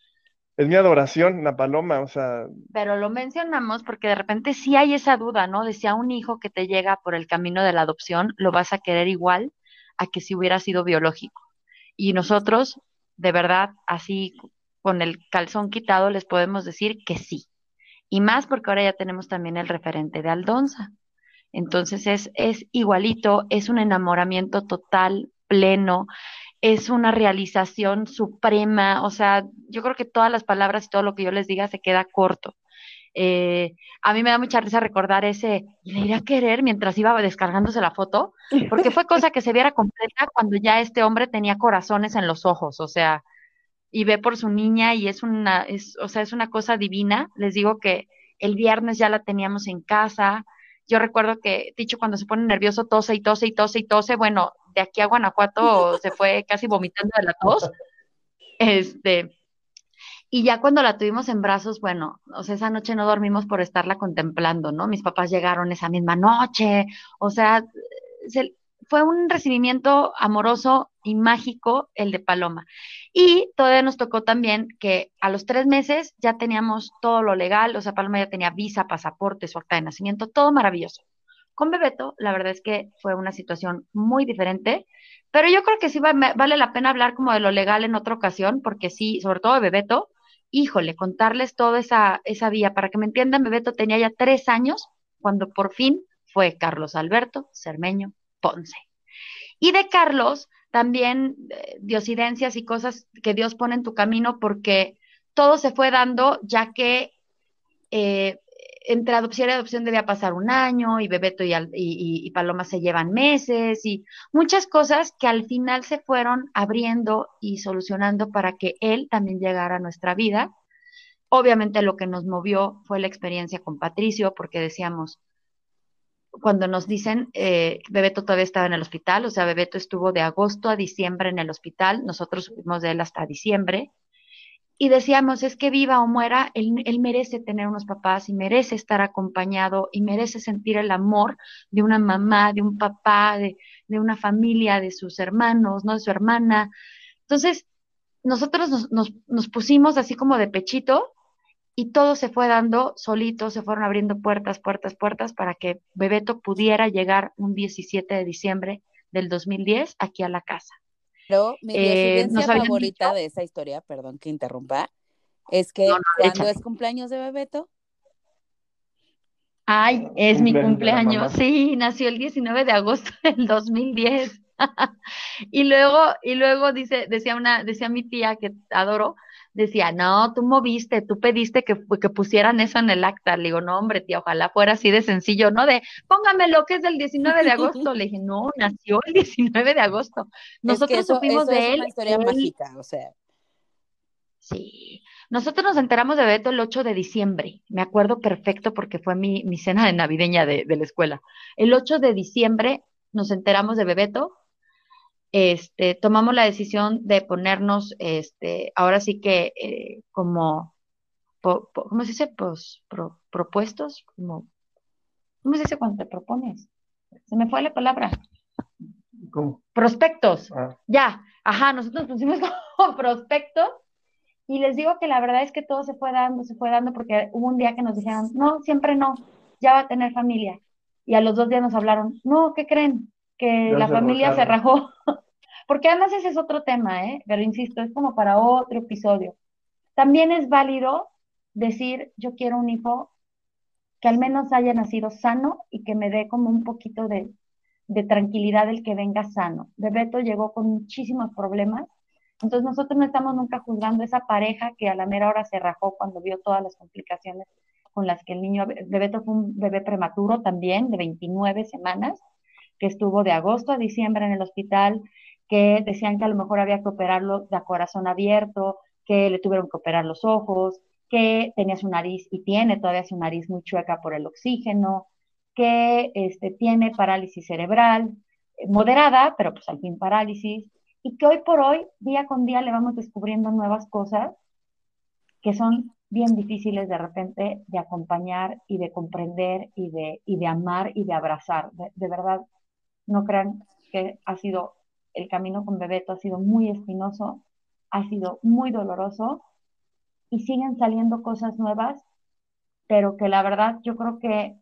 es mi adoración, la paloma, o sea. Pero lo mencionamos porque de repente sí hay esa duda, ¿no? De si a un hijo que te llega por el camino de la adopción, lo vas a querer igual a que si hubiera sido biológico. Y nosotros, de verdad, así con el calzón quitado, les podemos decir que sí. Y más porque ahora ya tenemos también el referente de Aldonza. Entonces es, es igualito, es un enamoramiento total, pleno, es una realización suprema, o sea, yo creo que todas las palabras y todo lo que yo les diga se queda corto. Eh, a mí me da mucha risa recordar ese, le iré a querer mientras iba descargándose la foto, porque fue cosa que se viera completa cuando ya este hombre tenía corazones en los ojos, o sea, y ve por su niña y es una, es, o sea, es una cosa divina. Les digo que el viernes ya la teníamos en casa. Yo recuerdo que dicho cuando se pone nervioso tose y tose y tose y tose, bueno, de aquí a Guanajuato se fue casi vomitando de la tos. Este, y ya cuando la tuvimos en brazos, bueno, o sea, esa noche no dormimos por estarla contemplando, ¿no? Mis papás llegaron esa misma noche, o sea, fue un recibimiento amoroso y mágico el de Paloma. Y todavía nos tocó también que a los tres meses ya teníamos todo lo legal, o sea, Paloma ya tenía visa, pasaporte, su acta de nacimiento, todo maravilloso. Con Bebeto, la verdad es que fue una situación muy diferente, pero yo creo que sí vale la pena hablar como de lo legal en otra ocasión, porque sí, sobre todo de Bebeto, híjole, contarles toda esa, esa vía. Para que me entiendan, Bebeto tenía ya tres años cuando por fin fue Carlos Alberto Cermeño Ponce. Y de Carlos también eh, diosidencias y cosas que Dios pone en tu camino porque todo se fue dando ya que eh, entre adopción y adopción debía pasar un año y Bebeto y, y, Paloma se llevan meses y muchas cosas que al final se fueron abriendo y solucionando para que él también llegara a nuestra vida. Obviamente lo que nos movió fue la experiencia con Patricio porque decíamos, cuando nos dicen, eh, Bebeto todavía estaba en el hospital, o sea, Bebeto estuvo de agosto a diciembre en el hospital, nosotros supimos de él hasta diciembre, y decíamos, es que viva o muera, él, merece tener unos papás y merece estar acompañado y merece sentir el amor de una mamá, de un papá, de, una familia, de sus hermanos, ¿no? De su hermana. Entonces, nosotros nos, pusimos así como de pechito y todo se fue dando solito, se fueron abriendo puertas, puertas, puertas para que Bebeto pudiera llegar un 17 de diciembre del 2010 aquí a la casa. Pero mi eh, favorita de esa historia, perdón que interrumpa, es que cuando es cumpleaños de Bebeto. Ay, es mi cumpleaños. Sí, nació el 19 de agosto del 2010. y luego, y luego dice, decía una, decía mi tía que adoro, decía, no, tú moviste, tú pediste que, que pusieran eso en el acta. Le digo, no, hombre, tía, ojalá fuera así de sencillo, ¿no? De, póngame lo que es del 19 de agosto. Le dije, no, nació el 19 de agosto. Nosotros supimos de él. Es una historia mágica, o sea. Sí. Nosotros nos enteramos de Beto el 8 de diciembre. Me acuerdo perfecto porque fue mi, mi cena de navideña de, de la escuela. El 8 de diciembre nos enteramos de Bebeto este, tomamos la decisión de ponernos, este, ahora sí que eh, como, ¿cómo se dice? Pues, propuestos, como, ¿cómo se dice cuando te propones? Se me fue la palabra. ¿Cómo? Prospectos. Ah. Ya, ajá, nosotros pusimos como prospectos y les digo que la verdad es que todo se fue dando, se fue dando porque hubo un día que nos dijeron, no, siempre no, ya va a tener familia. Y a los dos días nos hablaron, no, ¿qué creen? Que la familia se rajó. Porque además ese es otro tema, ¿eh? Pero insisto, es como para otro episodio. También es válido decir, yo quiero un hijo que al menos haya nacido sano y que me dé como un poquito de, de tranquilidad el que venga sano. Bebeto llegó con muchísimos problemas, entonces nosotros no estamos nunca juzgando esa pareja que a la mera hora se rajó cuando vio todas las complicaciones con las que el niño, Bebeto fue un bebé prematuro también, de 29 semanas, que estuvo de agosto a diciembre en el hospital, que decían que a lo mejor había que operarlo de corazón abierto, que le tuvieron que operar los ojos, que tenía su nariz y tiene todavía su nariz muy chueca por el oxígeno, que este, tiene parálisis cerebral eh, moderada, pero pues al fin parálisis, y que hoy por hoy, día con día, le vamos descubriendo nuevas cosas que son bien difíciles de repente de acompañar y de comprender y de, y de amar y de abrazar. de verdad, no crean que ha sido el camino con Bebeto ha sido muy espinoso, ha sido muy doloroso y siguen saliendo cosas nuevas, pero que la verdad yo creo que,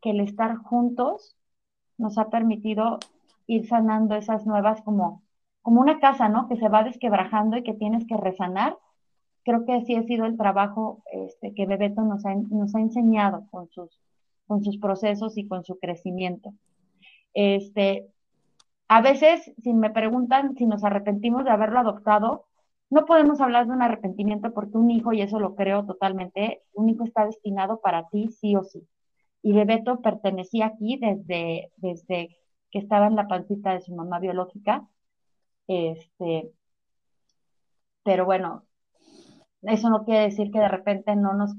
que el estar juntos nos ha permitido ir sanando esas nuevas como, como una casa, ¿no? Que se va desquebrajando y que tienes que resanar. Creo que así ha sido el trabajo este, que Bebeto nos ha, nos ha enseñado con sus, con sus procesos y con su crecimiento. Este, a veces, si me preguntan si nos arrepentimos de haberlo adoptado, no podemos hablar de un arrepentimiento porque un hijo, y eso lo creo totalmente, un hijo está destinado para ti sí o sí. Y Bebeto pertenecía aquí desde, desde que estaba en la pancita de su mamá biológica. Este, pero bueno, eso no quiere decir que de repente no nos,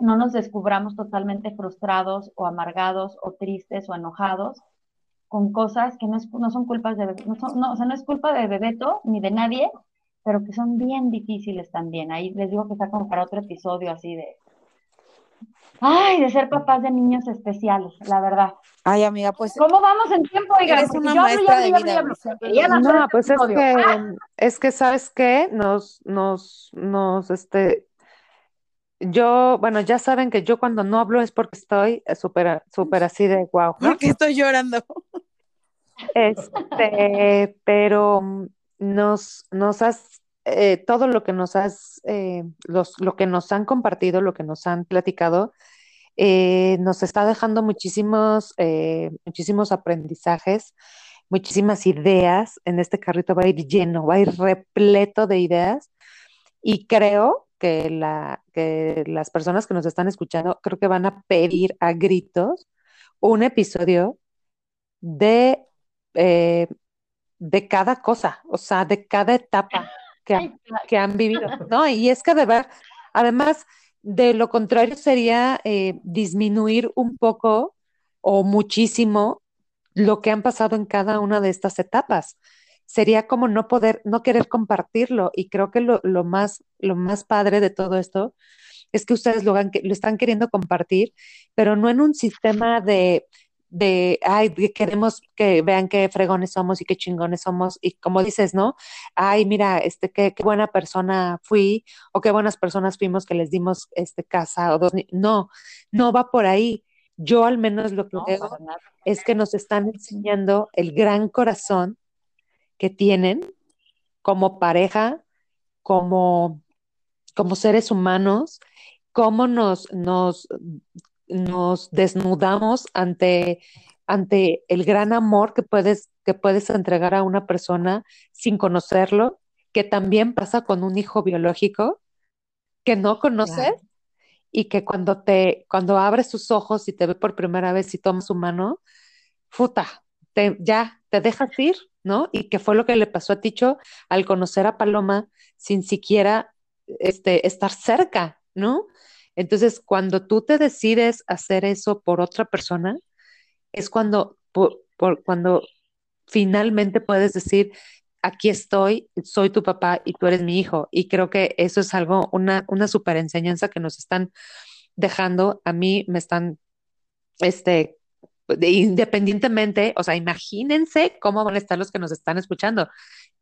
no nos descubramos totalmente frustrados o amargados o tristes o enojados con cosas que no, no son culpas de no, no, o sea, no es culpa de Bebeto ni de nadie, pero que son bien difíciles también. Ahí les digo que está como para otro episodio así de, ay, de ser papás de niños especiales, la verdad. Ay, amiga, pues. ¿Cómo vamos en tiempo? Oiga, eres una maestra de vida. No, pues es que, es que, ¿sabes qué? Nos, nos, nos, este, yo, bueno, ya saben que yo cuando no hablo es porque estoy súper, súper así de wow. Porque estoy llorando. Este, pero nos, nos has, eh, todo lo que nos has, eh, los, lo que nos han compartido, lo que nos han platicado, eh, nos está dejando muchísimos, muchísimos aprendizajes, muchísimas ideas. En este carrito va a ir lleno, va a ir repleto de ideas. Y creo que, la, que las personas que nos están escuchando, creo que van a pedir a gritos un episodio de de cada cosa, o sea, de cada etapa que, que han vivido, ¿no? Y es que de ver, además, de lo contrario sería eh, disminuir un poco o muchísimo lo que han pasado en cada una de estas etapas. Sería como no poder, no querer compartirlo. Y creo que lo, lo más, lo más padre de todo esto es que ustedes lo, lo están queriendo compartir, pero no en un sistema de, de, ay, queremos que vean qué fregones somos y qué chingones somos, y como dices, ¿no? Ay, mira, este, qué, qué buena persona fui, o qué buenas personas fuimos que les dimos este casa o dos, no, no va por ahí. Yo al menos lo que veo es que nos están enseñando el gran corazón que tienen como pareja, como, como seres humanos, cómo nos, nos nos desnudamos ante, ante el gran amor que puedes, que puedes entregar a una persona sin conocerlo, que también pasa con un hijo biológico que no conoces y que cuando te, cuando abres sus ojos y te ve por primera vez y tomas su mano, futa, te, ya te dejas ir, ¿no? Y que fue lo que le pasó a Ticho al conocer a Paloma sin siquiera este, estar cerca, ¿no? Entonces, cuando tú te decides hacer eso por otra persona, es cuando, por, cuando finalmente puedes decir, aquí estoy, soy tu papá y tú eres mi hijo. Y creo que eso es algo, una, una super enseñanza que nos están dejando. A mí me están, este, independientemente, o sea, imagínense cómo van a estar los que nos están escuchando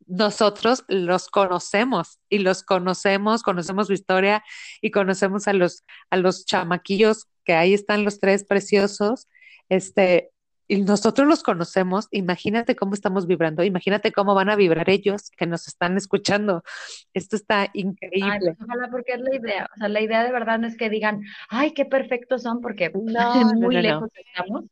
nosotros los conocemos y los conocemos, conocemos su historia y conocemos a los, a los chamaquillos que ahí están los tres preciosos, este, y nosotros los conocemos, imagínate cómo estamos vibrando, imagínate cómo van a vibrar ellos que nos están escuchando. Esto está increíble. Ojalá porque es la idea, o sea, la idea de verdad no es que digan, ay, qué perfectos son, porque muy lejos estamos,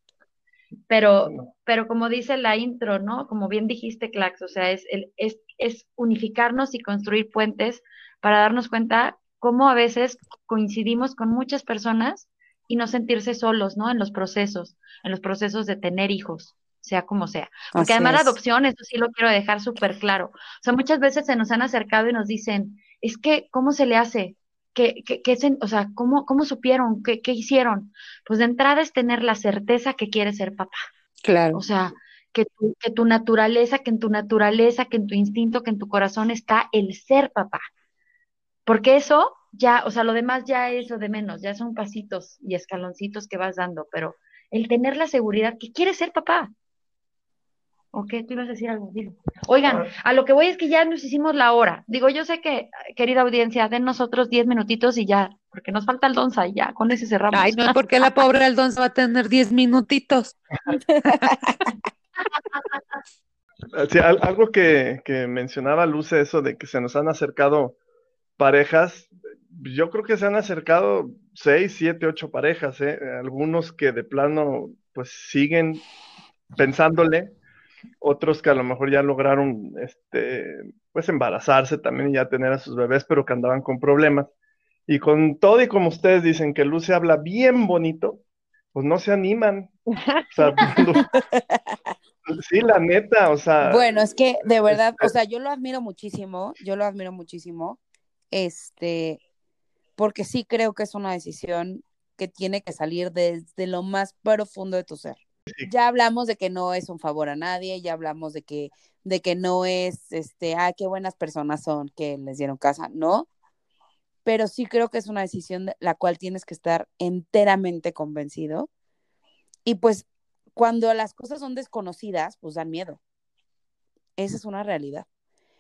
pero, pero como dice la intro, ¿no? Como bien dijiste, Clax, o sea, es, es, es unificarnos y construir puentes para darnos cuenta cómo a veces coincidimos con muchas personas y no sentirse solos, ¿no? En los procesos, en los procesos de tener hijos, sea como sea. Porque además la adopción, eso sí lo quiero dejar súper claro. O sea, muchas veces se nos han acercado y nos dicen, es que, ¿cómo se le hace? ¿Qué, qué, qué o sea, ¿cómo, cómo supieron? ¿Qué, ¿Qué hicieron? Pues de entrada es tener la certeza que quieres ser papá. Claro. O sea, que tu, que tu naturaleza, que en tu naturaleza, que en tu instinto, que en tu corazón está el ser papá. Porque eso ya, o sea, lo demás ya es lo de menos, ya son pasitos y escaloncitos que vas dando, pero el tener la seguridad que quieres ser papá, ¿O qué? ¿Tú ibas a decir algo? Oigan, a lo que voy es que ya nos hicimos la hora. Digo, yo sé que, querida audiencia, den nosotros diez minutitos y ya, porque nos falta el Donza y ya, con ese cerramos. Ay, no, porque la pobre Aldonza va a tener diez minutitos. algo que, que mencionaba Luce, eso de que se nos han acercado parejas, yo creo que se han acercado seis, siete, ocho parejas, ¿eh? algunos que de plano pues siguen pensándole, otros que a lo mejor ya lograron este, pues embarazarse también y ya tener a sus bebés, pero que andaban con problemas. Y con todo y como ustedes dicen que Luce habla bien bonito, pues no se animan. O sea, sí, la neta, o sea. Bueno, es que de verdad, o sea, yo lo admiro muchísimo, yo lo admiro muchísimo, este, porque sí creo que es una decisión que tiene que salir desde lo más profundo de tu ser. Ya hablamos de que no es un favor a nadie, ya hablamos de que, de que no es, este, ah, qué buenas personas son que les dieron casa, no, pero sí creo que es una decisión de la cual tienes que estar enteramente convencido. Y pues cuando las cosas son desconocidas, pues dan miedo. Esa es una realidad.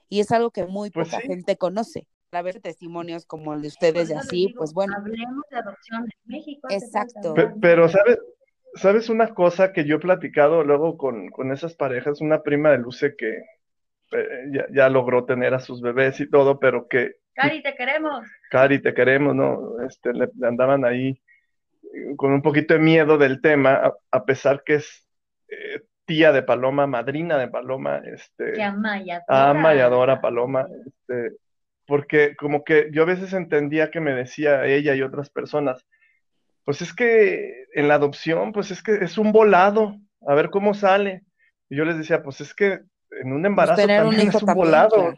Y es algo que muy pues poca gente conoce. A ver testimonios como el de ustedes y así, pues bueno. Hablemos de adopción en México. Exacto. Pero, ¿sabes? ¿Sabes una cosa que yo he platicado luego con, con esas parejas? Una prima de Luce que eh, ya, ya, logró tener a sus bebés y todo, pero que Cari, te queremos. Cari, te queremos, ¿no? Este, le, andaban ahí eh, con un poquito de miedo del tema, a, pesar que es eh, tía de Paloma, madrina de Paloma, este, que ama y adora. ama y adora Paloma, este, porque como que yo a veces entendía que me decía ella y otras personas, pues es que en la adopción, pues es que es un volado, a ver cómo sale. Y yo les decía, pues es que en un embarazo también es un volado.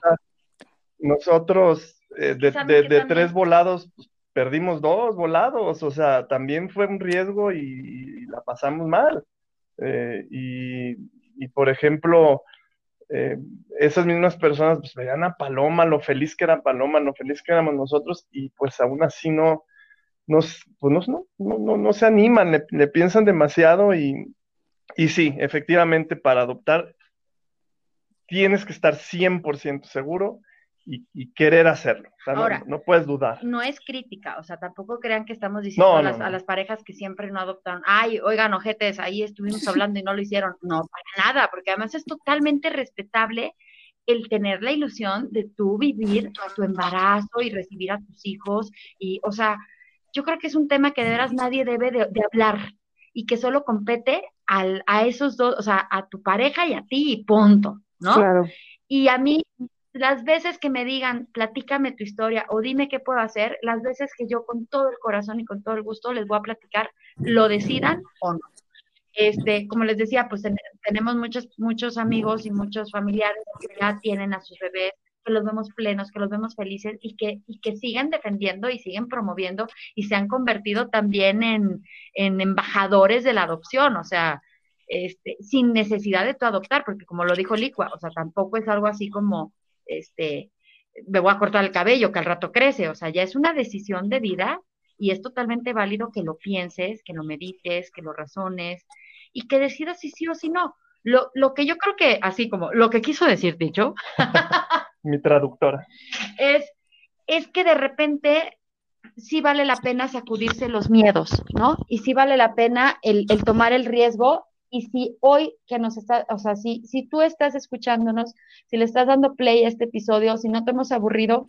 nosotros eh, de, tres volados, pues, perdimos dos volados, o sea, también fue un riesgo y, la pasamos mal. Eh, y, por ejemplo, eh, esas mismas personas pues, veían a Paloma, lo feliz que era Paloma, lo feliz que éramos nosotros, y pues aún así no, nos, pues no, no, no, se animan, le, piensan demasiado y, y sí, efectivamente, para adoptar tienes que estar 100% seguro y, querer hacerlo. Ahora, no, puedes dudar. No es crítica, o sea, tampoco crean que estamos diciendo a, las, parejas que siempre no adoptaron, ay, oigan, ojetes, ahí estuvimos hablando y no lo hicieron. No, para nada, porque además es totalmente respetable el tener la ilusión de tú vivir tu embarazo y recibir a tus hijos. Y, o sea, yo creo que es un tema que de veras nadie debe de, hablar y que solo compete al, a esos dos, o sea, a tu pareja y a ti y punto, ¿no? Claro. Y a mí las veces que me digan, platícame tu historia o dime qué puedo hacer, las veces que yo con todo el corazón y con todo el gusto les voy a platicar, lo decidan o no. Este, como les decía, pues tenemos muchos, muchos amigos y muchos familiares que ya tienen a sus bebés, que los vemos plenos, que los vemos felices y que, y que siguen defendiendo y siguen promoviendo y se han convertido también en, en embajadores de la adopción, o sea, este, sin necesidad de tu adoptar, porque como lo dijo Licua, o sea, tampoco es algo así como, este, me voy a cortar el cabello, que al rato crece, o sea, ya es una decisión de vida y es totalmente válido que lo pienses, que lo medites, que lo razones y que decidas si sí o si no. Lo, lo que yo creo que, así como lo que quiso decir dicho, mi traductora, es, es que de repente sí vale la pena sacudirse los miedos, ¿no? Y sí vale la pena el, el tomar el riesgo y si hoy que nos está, o sea, si, si tú estás escuchándonos, si le estás dando play a este episodio, si no te hemos aburrido,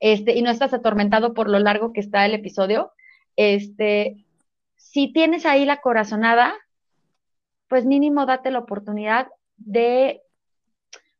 este, y no estás atormentado por lo largo que está el episodio, este, si tienes ahí la corazonada, pues mínimo date la oportunidad de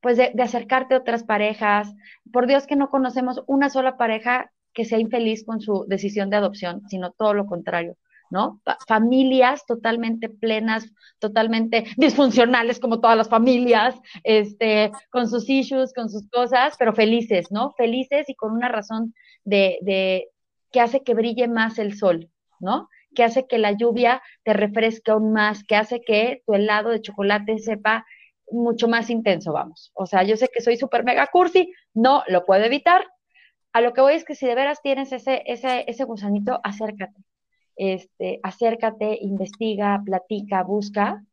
pues de, de, acercarte a otras parejas. Por Dios que no conocemos una sola pareja que sea infeliz con su decisión de adopción, sino todo lo contrario. ¿no? familias totalmente plenas, totalmente disfuncionales como todas las familias, este, con sus issues, con sus cosas, pero felices, ¿no? Felices y con una razón de, de que hace que brille más el sol, ¿no? Que hace que la lluvia te refresque aún más, que hace que tu helado de chocolate sepa mucho más intenso, vamos. O sea, yo sé que soy súper mega cursi, no lo puedo evitar. A lo que voy es que si de veras tienes ese, ese, ese gusanito, acércate este, acércate, investiga, platica, busca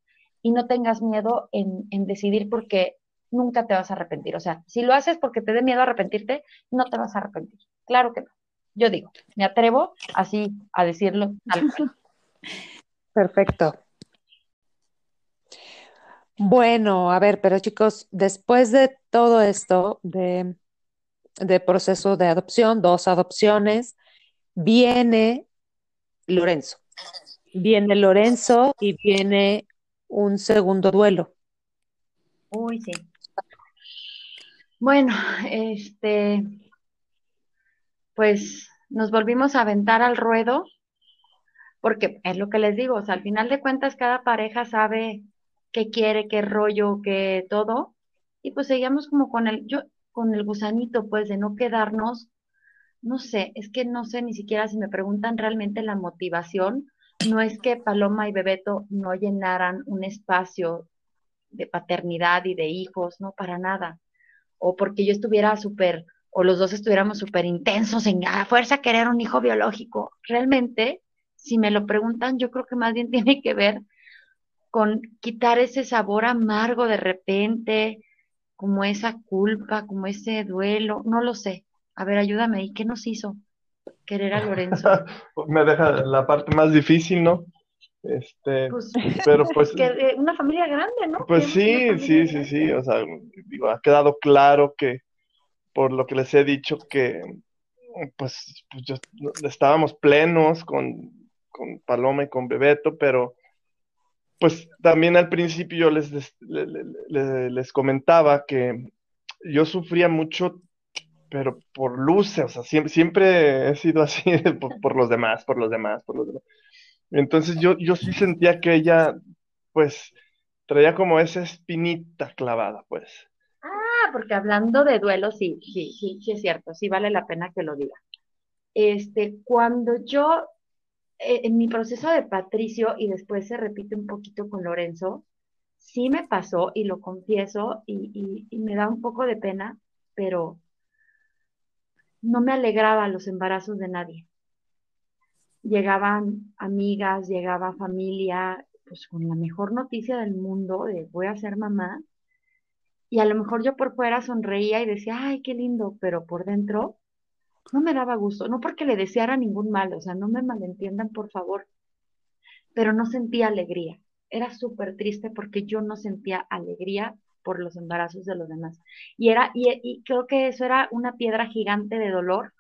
y no tengas miedo en, decidir porque nunca te vas a arrepentir. O sea, si lo haces porque te dé miedo arrepentirte, no te vas a arrepentir. Claro que no. Yo digo, me atrevo así a decirlo. Perfecto. Bueno, a ver, pero chicos, después de todo esto, de de proceso de adopción, dos adopciones, viene Lorenzo. Viene Lorenzo y viene un segundo duelo. Uy, sí. Bueno, este, pues nos volvimos a aventar al ruedo, porque es lo que les digo, al final de cuentas cada pareja sabe qué quiere, qué rollo, qué todo, y pues seguíamos como con el, yo, con el gusanito, pues, de no quedarnos, no sé, es que no sé ni siquiera si me preguntan realmente la motivación, no es que Paloma y Bebeto no llenaran un espacio de paternidad y de hijos, no, para nada, o porque yo estuviera súper, o los dos estuviéramos súper intensos en a fuerza querer un hijo biológico, realmente, si me lo preguntan, yo creo que más bien tiene que ver con quitar ese sabor amargo de repente, como esa culpa, como ese duelo, no lo sé. A ver, ayúdame, ¿y qué nos hizo querer a Lorenzo? Me deja la parte más difícil, ¿no? Este, pues, pero pues... Que, una familia grande, ¿no? Pues sí, sí, sí, sí, o sea, digo, ha quedado claro que, por lo que les he dicho, que pues, pues estábamos plenos con, con Paloma y con Bebeto, pero pues también al principio yo les, les, comentaba que yo sufría mucho, pero por luces, o sea, siempre, siempre he sido así por, los demás, por los demás, por los demás. Entonces yo, yo sí sentía que ella, pues, traía como esa espinita clavada, pues. Ah, porque hablando de duelo, sí, sí, sí, sí es cierto, sí vale la pena que lo diga. Este, cuando yo en mi proceso de Patricio, y después se repite un poquito con Lorenzo, sí me pasó y lo confieso y, me da un poco de pena, pero no me alegraba los embarazos de nadie. Llegaban amigas, llegaba familia, pues con la mejor noticia del mundo de voy a ser mamá. Y a lo mejor yo por fuera sonreía y decía, ay, qué lindo, pero por dentro no me daba gusto, no porque le deseara ningún mal, o sea, no me malentiendan, por favor, pero no sentía alegría. Era súper triste porque yo no sentía alegría por los embarazos de los demás. Y era, y, creo que eso era una piedra gigante de dolor,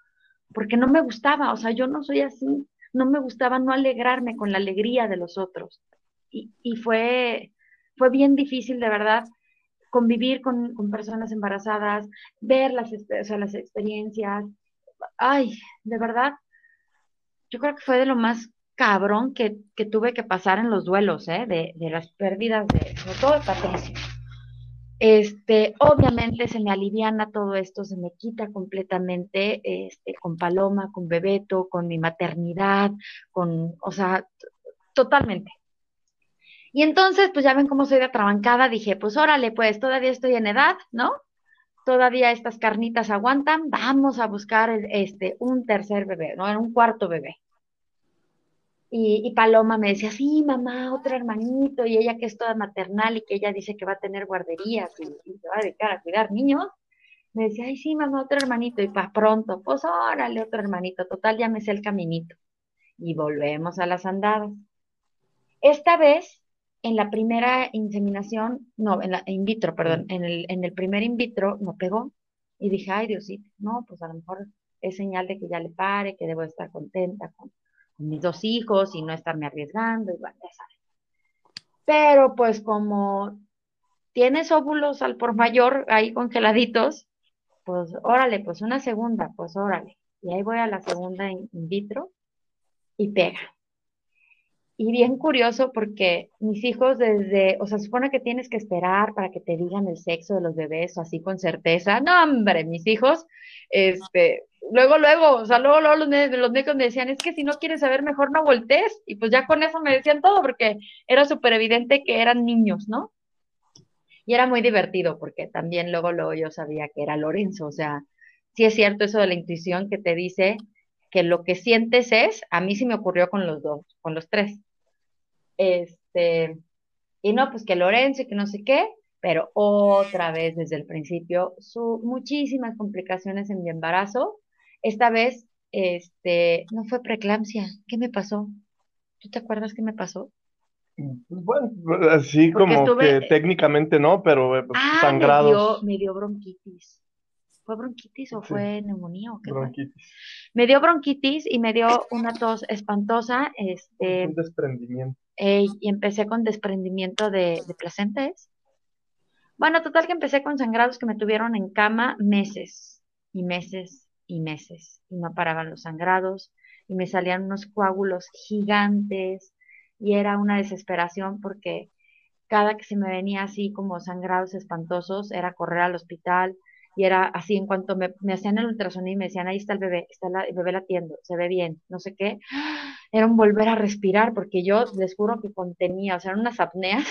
porque no me gustaba, o sea, yo no soy así, no me gustaba no alegrarme con la alegría de los otros. Y, y fue, fue bien difícil, de verdad, convivir con, con personas embarazadas, ver las, o las experiencias, ay, de verdad, yo creo que fue de lo más cabrón que, tuve que pasar en los duelos, ¿eh? de, las pérdidas de, todo el Patricio. Este, obviamente se me aliviana todo esto, se me quita completamente, este, con Paloma, con Bebeto, con mi maternidad, con, o sea, totalmente. Y entonces, pues ya ven cómo soy de atrabancada, dije, pues órale, pues todavía estoy en edad, ¿no? Todavía estas carnitas aguantan, vamos a buscar este, un tercer bebé, ¿no? un cuarto bebé. Y, Paloma me decía, sí, mamá, otro hermanito, y ella que es toda maternal y que ella dice que va a tener guarderías y, se va a dedicar a cuidar niños, me decía, ay, sí, mamá, otro hermanito, y para pronto, pues órale, otro hermanito, total, ya me sé el caminito. Y volvemos a las andadas. Esta vez en la primera inseminación, no, en la in vitro, perdón, en el, en el primer in vitro no pegó. Y dije, ay Diosito, no, pues a lo mejor es señal de que ya le pare, que debo estar contenta con, mis dos hijos y no estarme arriesgando, igual, ya sabes. Pero pues como tienes óvulos al por mayor ahí congeladitos, pues órale, pues una segunda, pues órale. Y ahí voy a la segunda in vitro y pega. Y bien curioso porque mis hijos desde, o sea, supone que tienes que esperar para que te digan el sexo de los bebés o así con certeza. No, hombre, mis hijos, este, luego, luego, o sea, luego, luego los, los médicos me decían, es que si no quieres saber, mejor no voltees. Y pues ya con eso me decían todo porque era súper evidente que eran niños, ¿no? Y era muy divertido porque también luego, luego yo sabía que era Lorenzo, o sea, sí es cierto eso de la intuición que te dice que lo que sientes es, a mí sí me ocurrió con los dos, con los tres este, y no, pues que Lorenzo y que no sé qué, pero otra vez desde el principio, su, muchísimas complicaciones en mi embarazo. Esta vez, este, no fue preeclampsia. ¿Qué me pasó? ¿Tú te acuerdas qué me pasó? Pues bueno, así como que técnicamente no, pero eh, pues, ah, sangrados. Me dio, me dio bronquitis ¿Fue bronquitis o fue neumonía o qué fue? Bronquitis. Me dio bronquitis y me dio una tos espantosa, este, Un desprendimiento. Eh, y empecé con desprendimiento de, de placenta. Bueno, total que empecé con sangrados que me tuvieron en cama meses y meses y meses y no paraban los sangrados y me salían unos coágulos gigantes y era una desesperación porque cada que se me venía así como sangrados espantosos era correr al hospital y era así en cuanto me, hacían el ultrasonido y me decían, ahí está el bebé, está el bebé latiendo, se ve bien, no sé qué, era un volver a respirar porque yo les juro que contenía, o sea, eran unas apneas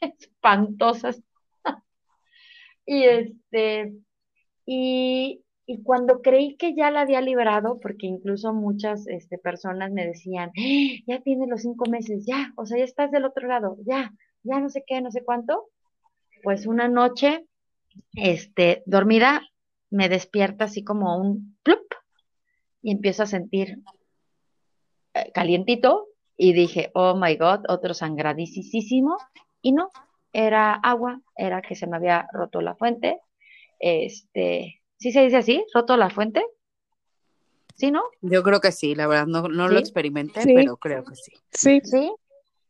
espantosas. Y este, y, y cuando creí que ya la había librado, porque incluso muchas este, personas me decían, "¡Ah! ya tienes los cinco meses, ya, o sea, ya estás del otro lado, ya, ya no sé qué, no sé cuánto, pues una noche, este, dormida, me despierta así como un plup y empiezo a sentir eh, calientito y dije, oh my God, otro sangradicísimo. Y no, era agua, era que se me había roto la fuente. Este, ¿sí se dice así? ¿Roto la fuente? ¿Sí, no? Yo creo que sí, la verdad, no, no lo experimenté, Sí. pero creo que sí. Sí. ¿Sí?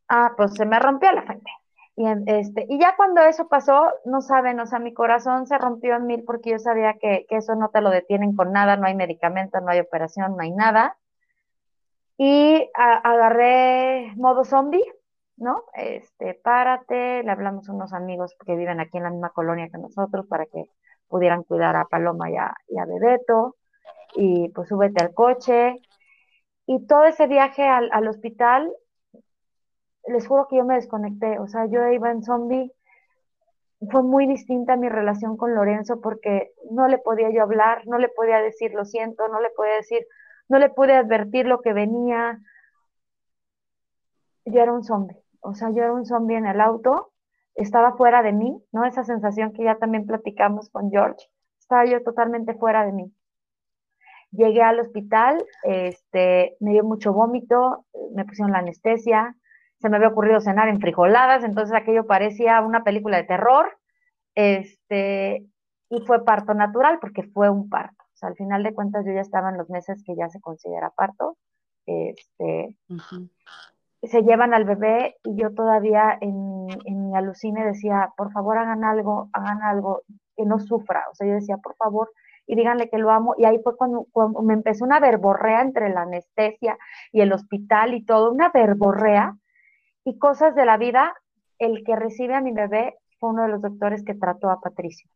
Ah, pues se me rompió la fuente. Y, este, y ya cuando eso pasó, no saben, o sea, mi corazón se rompió en mil porque yo sabía que, que eso no te lo detienen con nada, no hay medicamento, no hay operación, no hay nada. Y agarré modo zombie, ¿no? Este, párate, le hablamos a unos amigos que viven aquí en la misma colonia que nosotros para que pudieran cuidar a Paloma y a, y a Bebeto. Y pues súbete al coche. Y todo ese viaje al, al hospital, les juro que yo me desconecté. O sea, yo iba en zombie. Fue muy distinta mi relación con Lorenzo porque no le podía yo hablar, no le podía decir lo siento, no le podía decir, no le pude advertir lo que venía. Yo era un zombie. O sea, yo era un zombie en el auto, estaba fuera de mí, ¿no? Esa sensación que ya también platicamos con George, estaba yo totalmente fuera de mí. Llegué al hospital, este, me dio mucho vómito, me pusieron la anestesia, se me había ocurrido cenar en frijoladas, entonces aquello parecía una película de terror, este, y fue parto natural porque fue un parto. O sea, al final de cuentas yo ya estaba en los meses que ya se considera parto, este, se llevan al bebé y yo todavía en, en mi alucine decía, por favor hagan algo, hagan algo, que no sufra. O sea, yo decía, por favor, y díganle que lo amo. Y ahí fue cuando, cuando me empezó una verborrea entre la anestesia y el hospital y todo, una verborrea y cosas de la vida. El que recibe a mi bebé fue uno de los doctores que trató a Patricio.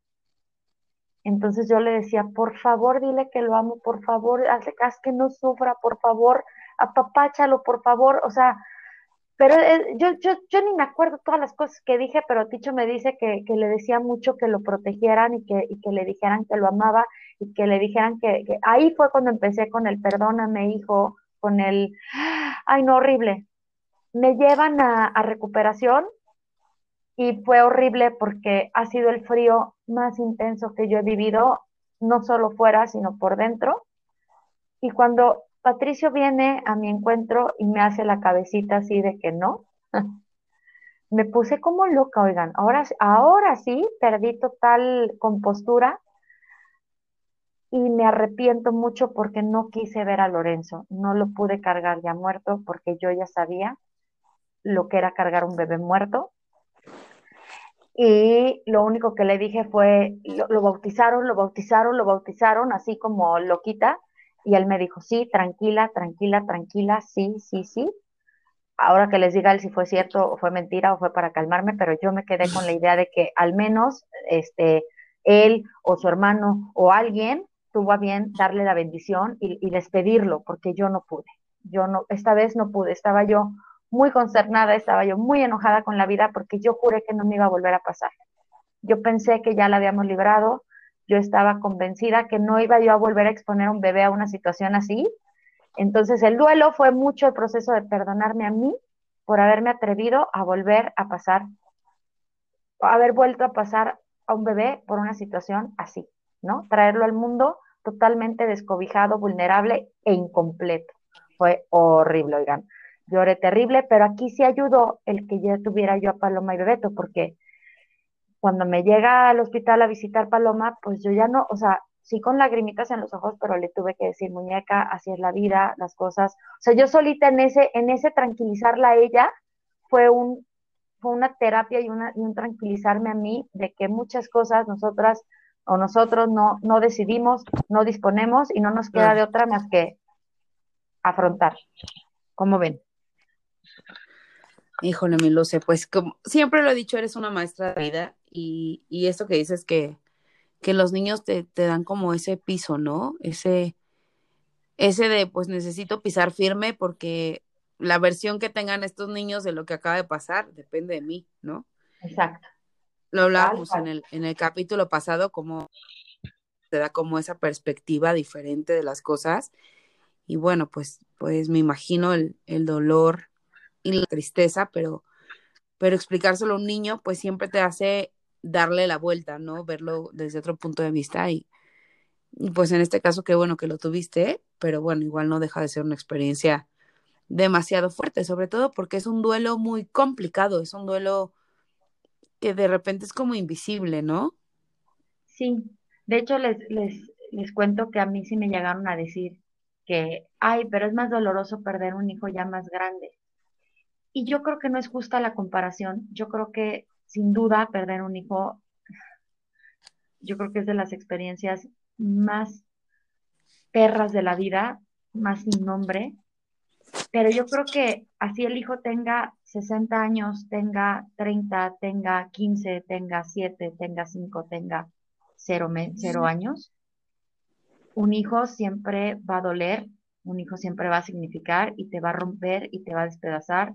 Entonces yo le decía, por favor, dile que lo amo, por favor, haz que no sufra, por favor, apapáchalo, por favor. O sea, pero eh, yo, yo, yo ni me acuerdo todas las cosas que dije, pero Ticho me dice que, que le decía mucho que lo protegieran y que, y que le dijeran que lo amaba y que le dijeran que, que ahí fue cuando empecé con el perdóname, hijo, con el, ay, no, horrible. Me llevan a, recuperación y fue horrible porque ha sido el frío más intenso que yo he vivido, no solo fuera, sino por dentro. Y cuando Patricio viene a mi encuentro y me hace la cabecita así de que no, me puse como loca, oigan, ahora, ahora sí perdí total compostura y me arrepiento mucho porque no quise ver a Lorenzo, no lo pude cargar ya muerto porque yo ya sabía lo que era cargar un bebé muerto. Y lo único que le dije fue, lo, lo bautizaron, lo bautizaron, lo bautizaron, así como loquita. Y él me dijo, sí, tranquila, tranquila, tranquila, sí, sí, sí. Ahora que les diga él si fue cierto o fue mentira o fue para calmarme, pero yo me quedé con la idea de que al menos este, él o su hermano o alguien tuvo a bien darle la bendición y, y despedirlo, porque yo no pude. Yo no, esta vez no pude, estaba yo muy concernada, estaba yo muy enojada con la vida porque yo juré que no me iba a volver a pasar. Yo pensé que ya la habíamos librado, yo estaba convencida que no iba yo a volver a exponer a un bebé a una situación así. Entonces el duelo fue mucho el proceso de perdonarme a mí por haberme atrevido a volver a pasar, haber vuelto a pasar a un bebé por una situación así, ¿no? Traerlo al mundo totalmente descobijado, vulnerable e incompleto. Fue horrible, oigan lloré terrible, pero aquí sí ayudó el que ya tuviera yo a Paloma y Bebeto, porque cuando me llega al hospital a visitar Paloma, pues yo ya no, o sea, sí con lagrimitas en los ojos, pero le tuve que decir, muñeca, así es la vida, las cosas. O sea, yo solita en ese, en ese tranquilizarla a ella, fue un, fue una terapia y, una, y un tranquilizarme a mí de que muchas cosas nosotras o nosotros no, no decidimos, no disponemos y no nos queda de otra más que afrontar. ¿Cómo ven? Híjole, mi Luce, pues como siempre lo he dicho, eres una maestra de vida y, y esto que dices que, que los niños te, te, dan como ese piso, ¿no? Ese, ese de, pues necesito pisar firme porque la versión que tengan estos niños de lo que acaba de pasar depende de mí, ¿no? Exacto. Lo hablábamos en el, en el capítulo pasado, como te da como esa perspectiva diferente de las cosas. Y bueno, pues, pues me imagino el, el dolor y la tristeza, pero, pero explicárselo a un niño, pues siempre te hace darle la vuelta, ¿no? Verlo desde otro punto de vista y, pues en este caso qué bueno que lo tuviste, pero bueno, igual no deja de ser una experiencia demasiado fuerte, sobre todo porque es un duelo muy complicado, es un duelo que de repente es como invisible, ¿no? Sí, de hecho les, les, les cuento que a mí sí me llegaron a decir que, ay, pero es más doloroso perder un hijo ya más grande. Y yo creo que no es justa la comparación, yo creo que sin duda perder un hijo, yo creo que es de las experiencias más perras de la vida, más sin nombre, pero yo creo que así el hijo tenga 60 años, tenga 30, tenga 15, tenga 7, tenga 5, tenga 0, cero años, un hijo siempre va a doler, un hijo siempre va a significar y te va a romper y te va a despedazar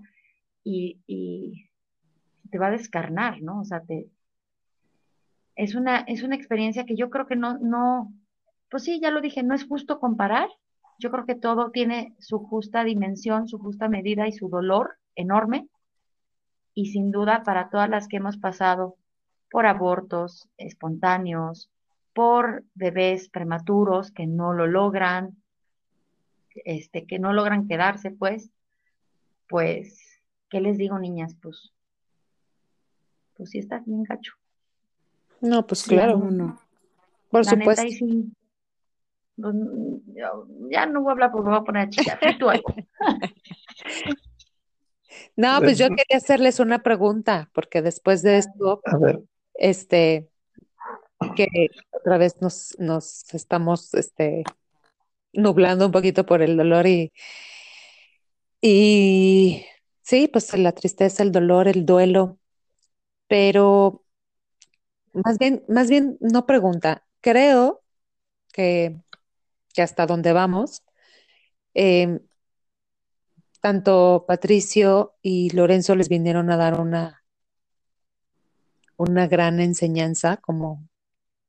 y, te va a descarnar, ¿no? O sea, te, es una, es una experiencia que yo creo que no, no, pues sí, ya lo dije, no es justo comparar, yo creo que todo tiene su justa dimensión, su justa medida y su dolor enorme. Y sin duda para todas las que hemos pasado por abortos espontáneos, por bebés prematuros que no lo logran, este, que no logran quedarse, pues, pues, ¿qué les digo, niñas? Pues, pues sí está bien gacho. No, pues claro, no. Por La supuesto. neta, y sí, pues, yo- ya no voy a hablar porque me voy a poner a chillar. Tú algo. No, pues yo quería hacerles una pregunta, porque después de esto, A ver, este, que otra vez nos, nos estamos, este, nublando un poquito por el dolor y, y sí, pues la tristeza, el dolor, el duelo, pero más bien, más bien no pregunta. Creo que, que hasta donde vamos, eh, tanto Patricio y Lorenzo les vinieron a dar una, una gran enseñanza como,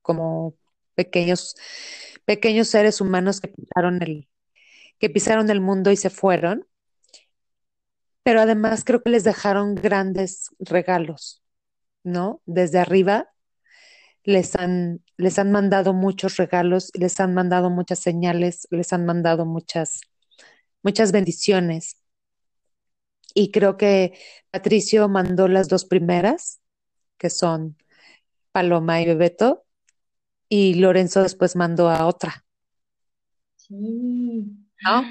como pequeños, pequeños seres humanos que pisaron el, que pisaron el mundo y se fueron. Pero además creo que les dejaron grandes regalos, ¿no? Desde arriba les han, les han mandado muchos regalos, les han mandado muchas señales, les han mandado muchas, muchas bendiciones. Y creo que Patricio mandó las dos primeras, que son Paloma y Bebeto, y Lorenzo después mandó a otra, Sí. ¿no?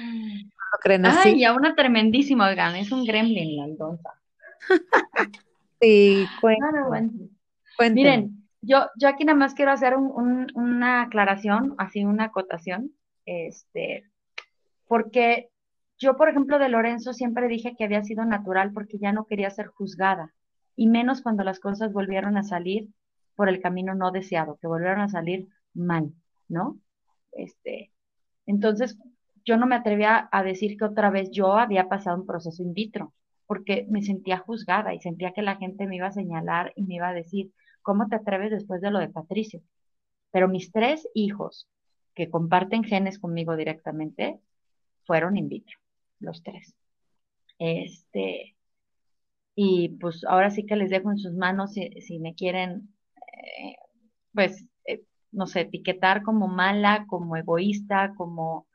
¿No creen así? Ay, y a una tremendísima, oigan, es un gremlin la aldonza. Sí, bueno. cuéntenme. Miren, yo, yo aquí nada más quiero hacer un- un- una aclaración, así una acotación, este, porque yo, por ejemplo, de Lorenzo siempre dije que había sido natural porque ya no quería ser juzgada, y menos cuando las cosas volvieron a salir por el camino no deseado, que volvieron a salir mal, ¿no? Este, entonces, yo no me atrevía a decir que otra vez yo había pasado un proceso in vitro, porque me sentía juzgada y sentía que la gente me iba a señalar y me iba a decir, ¿cómo te atreves después de lo de Patricio? Pero mis tres hijos, que comparten genes conmigo directamente, fueron in vitro, los tres. Este, y pues ahora sí que les dejo en sus manos si, si me quieren, eh, pues, eh, no sé, etiquetar como mala, como egoísta, como,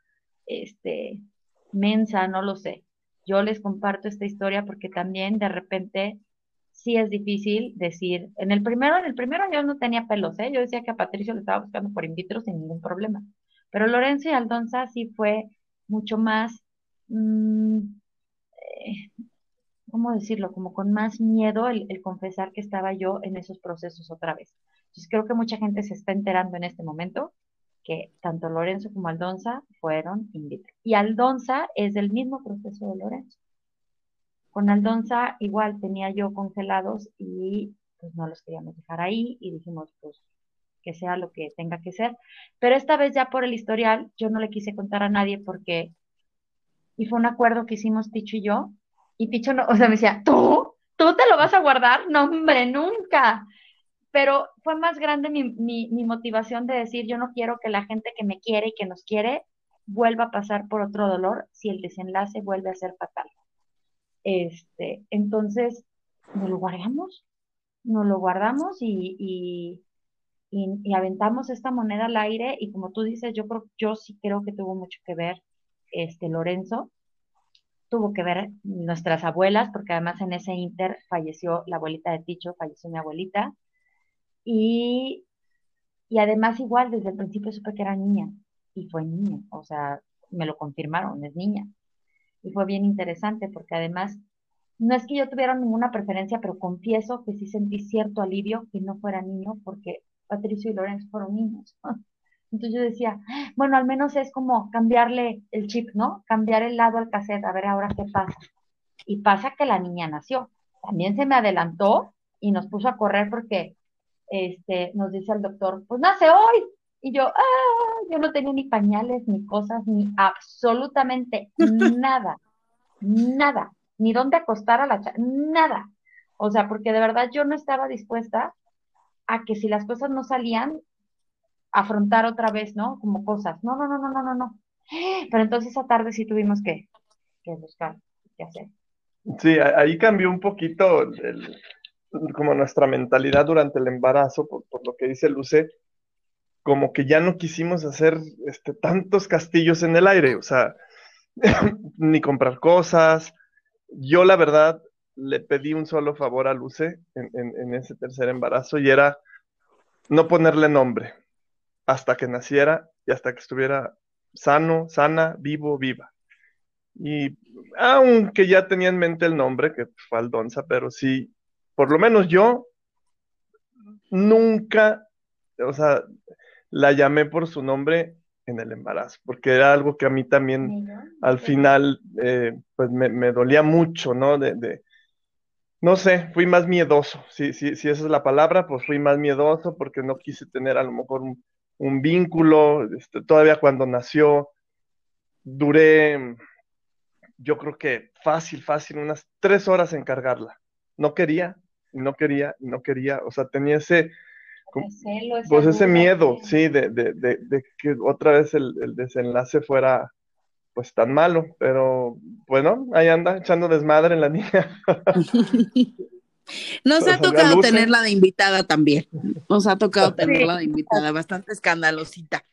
este, mensa, no lo sé. Yo les comparto esta historia porque también de repente sí es difícil decir, en el primero, en el primero yo no tenía pelos, ¿eh? Yo decía que a Patricio le estaba buscando por in vitro sin ningún problema. Pero Lorenzo y Aldonza sí fue mucho más, mm, eh, ¿cómo decirlo? Como con más miedo el, el, confesar que estaba yo en esos procesos otra vez. Entonces creo que mucha gente se está enterando en este momento que tanto Lorenzo como Aldonza fueron in vitro. Y Aldonza es del mismo proceso de Lorenzo. Con Aldonza igual tenía yo congelados y pues no los queríamos dejar ahí y dijimos pues que sea lo que tenga que ser. Pero esta vez ya por el historial yo no le quise contar a nadie porque, y fue un acuerdo que hicimos Ticho y yo, y Ticho no, o sea, me decía, ¿tú? ¿Tú te lo vas a guardar? No, hombre, nunca. Pero fue más grande mi, mi, motivación de decir, yo no quiero que la gente que me quiere y que nos quiere vuelva a pasar por otro dolor si el desenlace vuelve a ser fatal. Este, entonces, nos lo guardamos, nos lo guardamos y, y, y, aventamos esta moneda al aire y como tú dices, yo creo, yo sí creo que tuvo mucho que ver este Lorenzo, tuvo que ver nuestras abuelas, porque además en ese inter falleció la abuelita de Ticho, falleció mi abuelita, y, y además igual desde el principio supe que era niña, y fue niña, o sea, me lo confirmaron, es niña y fue bien interesante porque además no es que yo tuviera ninguna preferencia, pero confieso que sí sentí cierto alivio que no fuera niño porque Patricio y Lorenzo fueron niños. Entonces yo decía, bueno, al menos es como cambiarle el chip, ¿no? Cambiar el lado al cassette, a ver ahora qué pasa. Y pasa que la niña nació. También se me adelantó y nos puso a correr porque este, nos dice el doctor, pues nace hoy. Y yo, ah, yo no tenía ni pañales, ni cosas, ni absolutamente nada, nada, ni dónde acostar a la chica, nada. O sea, porque de verdad yo no estaba dispuesta a que si las cosas no salían, afrontar otra vez, ¿no? Como cosas. No, no, no, no, no, no, no. Pero entonces esa tarde sí tuvimos que, que buscar qué hacer. Sí, ahí cambió un poquito el, como nuestra mentalidad durante el embarazo, por, lo que dice Luce, como que ya no quisimos hacer este, tantos castillos en el aire, o sea, ni comprar cosas. Yo la verdad le pedí un solo favor a Luce en, en, en, ese tercer embarazo y era no ponerle nombre hasta que naciera y hasta que estuviera sano, sana, vivo, viva. Y aunque ya tenía en mente el nombre, que fue Aldonza, pero sí, por lo menos yo nunca, o sea, la llamé por su nombre en el embarazo, porque era algo que a mí también al final eh, pues me, me, dolía mucho, ¿no? De, de, no sé, fui más miedoso, si, si, si esa es la palabra, pues fui más miedoso porque no quise tener a lo mejor un, un vínculo, este, todavía cuando nació, duré, yo creo que fácil, fácil, unas tres horas en cargarla. No quería, no quería, no quería, o sea, tenía ese pues ese miedo, sí, de, de, de, de, que otra vez el, el, desenlace fuera pues tan malo, pero bueno, ahí anda echando desmadre en la niña. Nos ha tocado tenerla de invitada también. Nos ha tocado tenerla de invitada, bastante escandalosita.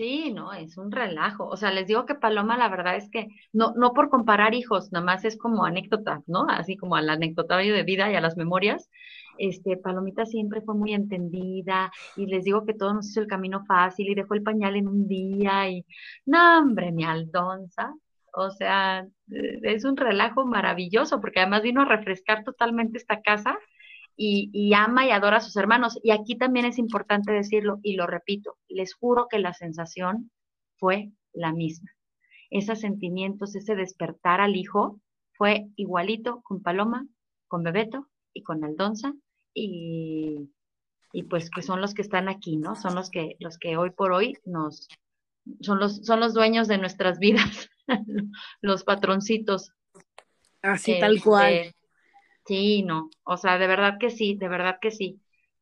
Sí, no, es un relajo. O sea, les digo que Paloma, la verdad es que no, no por comparar hijos, nada más es como anécdota, ¿no? Así como al anecdotario de vida y a las memorias este, Palomita siempre fue muy entendida y les digo que todo nos hizo el camino fácil y dejó el pañal en un día y, no, hombre, mi Aldonza, o sea, eh, es un relajo maravilloso porque además vino a refrescar totalmente esta casa y, y, ama y adora a sus hermanos. Y aquí también es importante decirlo y lo repito, les juro que la sensación fue la misma. Esos sentimientos, ese despertar al hijo fue igualito con Paloma, con Bebeto y con Aldonza y, y pues que son los que están aquí, ¿no? Son los que, los que hoy por hoy nos, son los, son los dueños de nuestras vidas, los patroncitos. Así este, tal cual. Sí, no, o sea, de verdad que sí, de verdad que sí.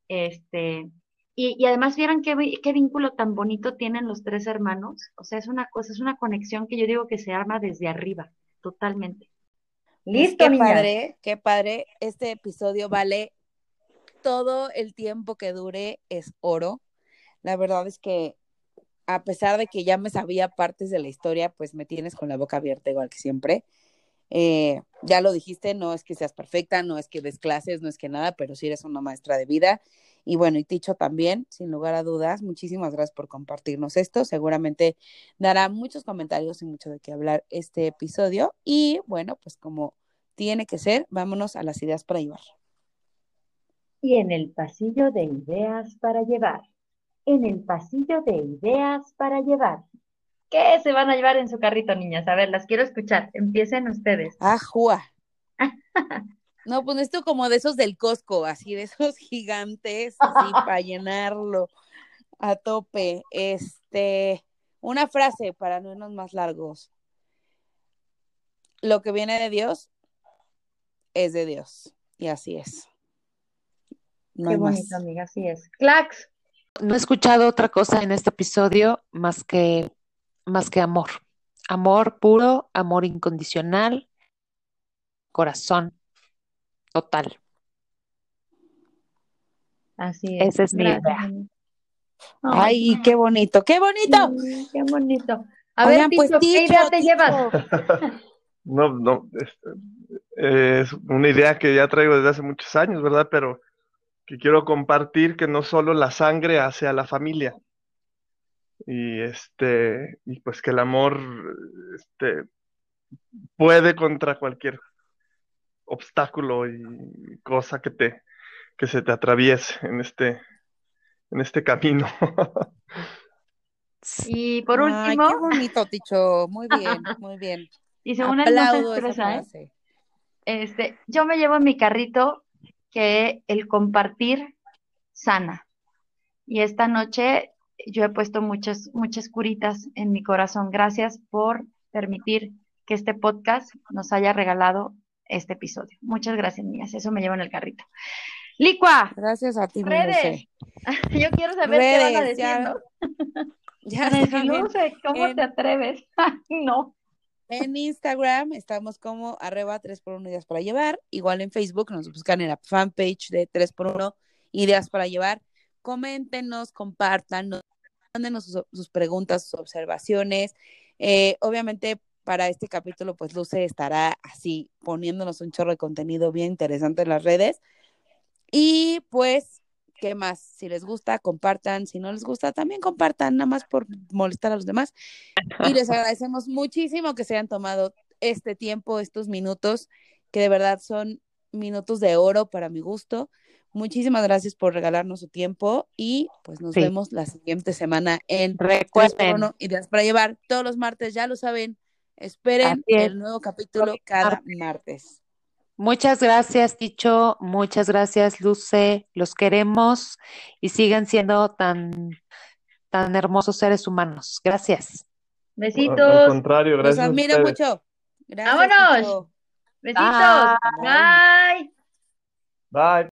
Este, y, y además vieron qué, qué vínculo tan bonito tienen los tres hermanos. O sea, es una cosa, es una conexión que yo digo que se arma desde arriba, totalmente. Listo, qué padre, qué padre. Este episodio vale todo el tiempo que dure es oro. La verdad es que a pesar de que ya me sabía partes de la historia, pues me tienes con la boca abierta igual que siempre. Eh, ya lo dijiste, no es que seas perfecta, no es que des clases, no es que nada, pero sí eres una maestra de vida. Y bueno, y Ticho también, sin lugar a dudas, muchísimas gracias por compartirnos esto. Seguramente dará muchos comentarios y mucho de qué hablar este episodio. Y bueno, pues como tiene que ser, vámonos a las ideas para llevar. Y en el pasillo de ideas para llevar. En el pasillo de ideas para llevar. ¿Qué se van a llevar en su carrito, niñas? A ver, las quiero escuchar. Empiecen ustedes. Ajua. No, pues esto como de esos del Costco, así de esos gigantes, así para llenarlo a tope. Este, una frase para no irnos más largos. Lo que viene de Dios es de Dios. Y así es. No Qué bonito, amiga, así es. Clax. No he escuchado otra cosa en este episodio más que, más que amor. Amor puro, amor incondicional, corazón total. Así es. Esa es mi idea. Ay, qué bonito, qué bonito. qué bonito. A ver, pues, ¿qué idea te llevas? no, no, este, es una idea que ya traigo desde hace muchos años, ¿verdad? Pero que quiero compartir que no solo la sangre hace a la familia. Y este, y pues que el amor este, puede contra cualquier obstáculo y cosa que te que se te atraviese en este en este camino. y por último, Ay, qué bonito, Ticho, muy bien, muy bien. Y según el expresa, ¿eh? este, yo me llevo en mi carrito que el compartir sana. Y esta noche yo he puesto muchas, muchas curitas en mi corazón. Gracias por permitir que este podcast nos haya regalado este episodio. Muchas gracias, niñas. Eso me lleva en el carrito. Licua. Gracias a ti, Redes. Yo quiero saber qué van a decir. Ya, no sé cómo te atreves. no. En Instagram estamos como arroba 3x1 ideas para llevar. Igual en Facebook nos buscan en la fanpage de 3x1 ideas para llevar. Coméntenos, compartan, mándenos sus, preguntas, sus observaciones. Eh, obviamente para este capítulo, pues Luce estará así poniéndonos un chorro de contenido bien interesante en las redes. Y pues ¿Qué más? Si les gusta, compartan. Si no les gusta, también compartan, nada más por molestar a los demás. Y les agradecemos muchísimo que se hayan tomado este tiempo, estos minutos, que de verdad son minutos de oro para mi gusto. Muchísimas gracias por regalarnos su tiempo y pues nos vemos la siguiente semana en Recuerden. Ideas para llevar todos los martes, ya lo saben. Esperen el nuevo capítulo cada martes. Muchas gracias, Ticho. Muchas gracias, Luce. Los queremos y sigan siendo tan, tan hermosos seres humanos. Gracias. Besitos. Al contrario, gracias. Los admiro mucho. Gracias, Vámonos. Besitos. Bye. Bye.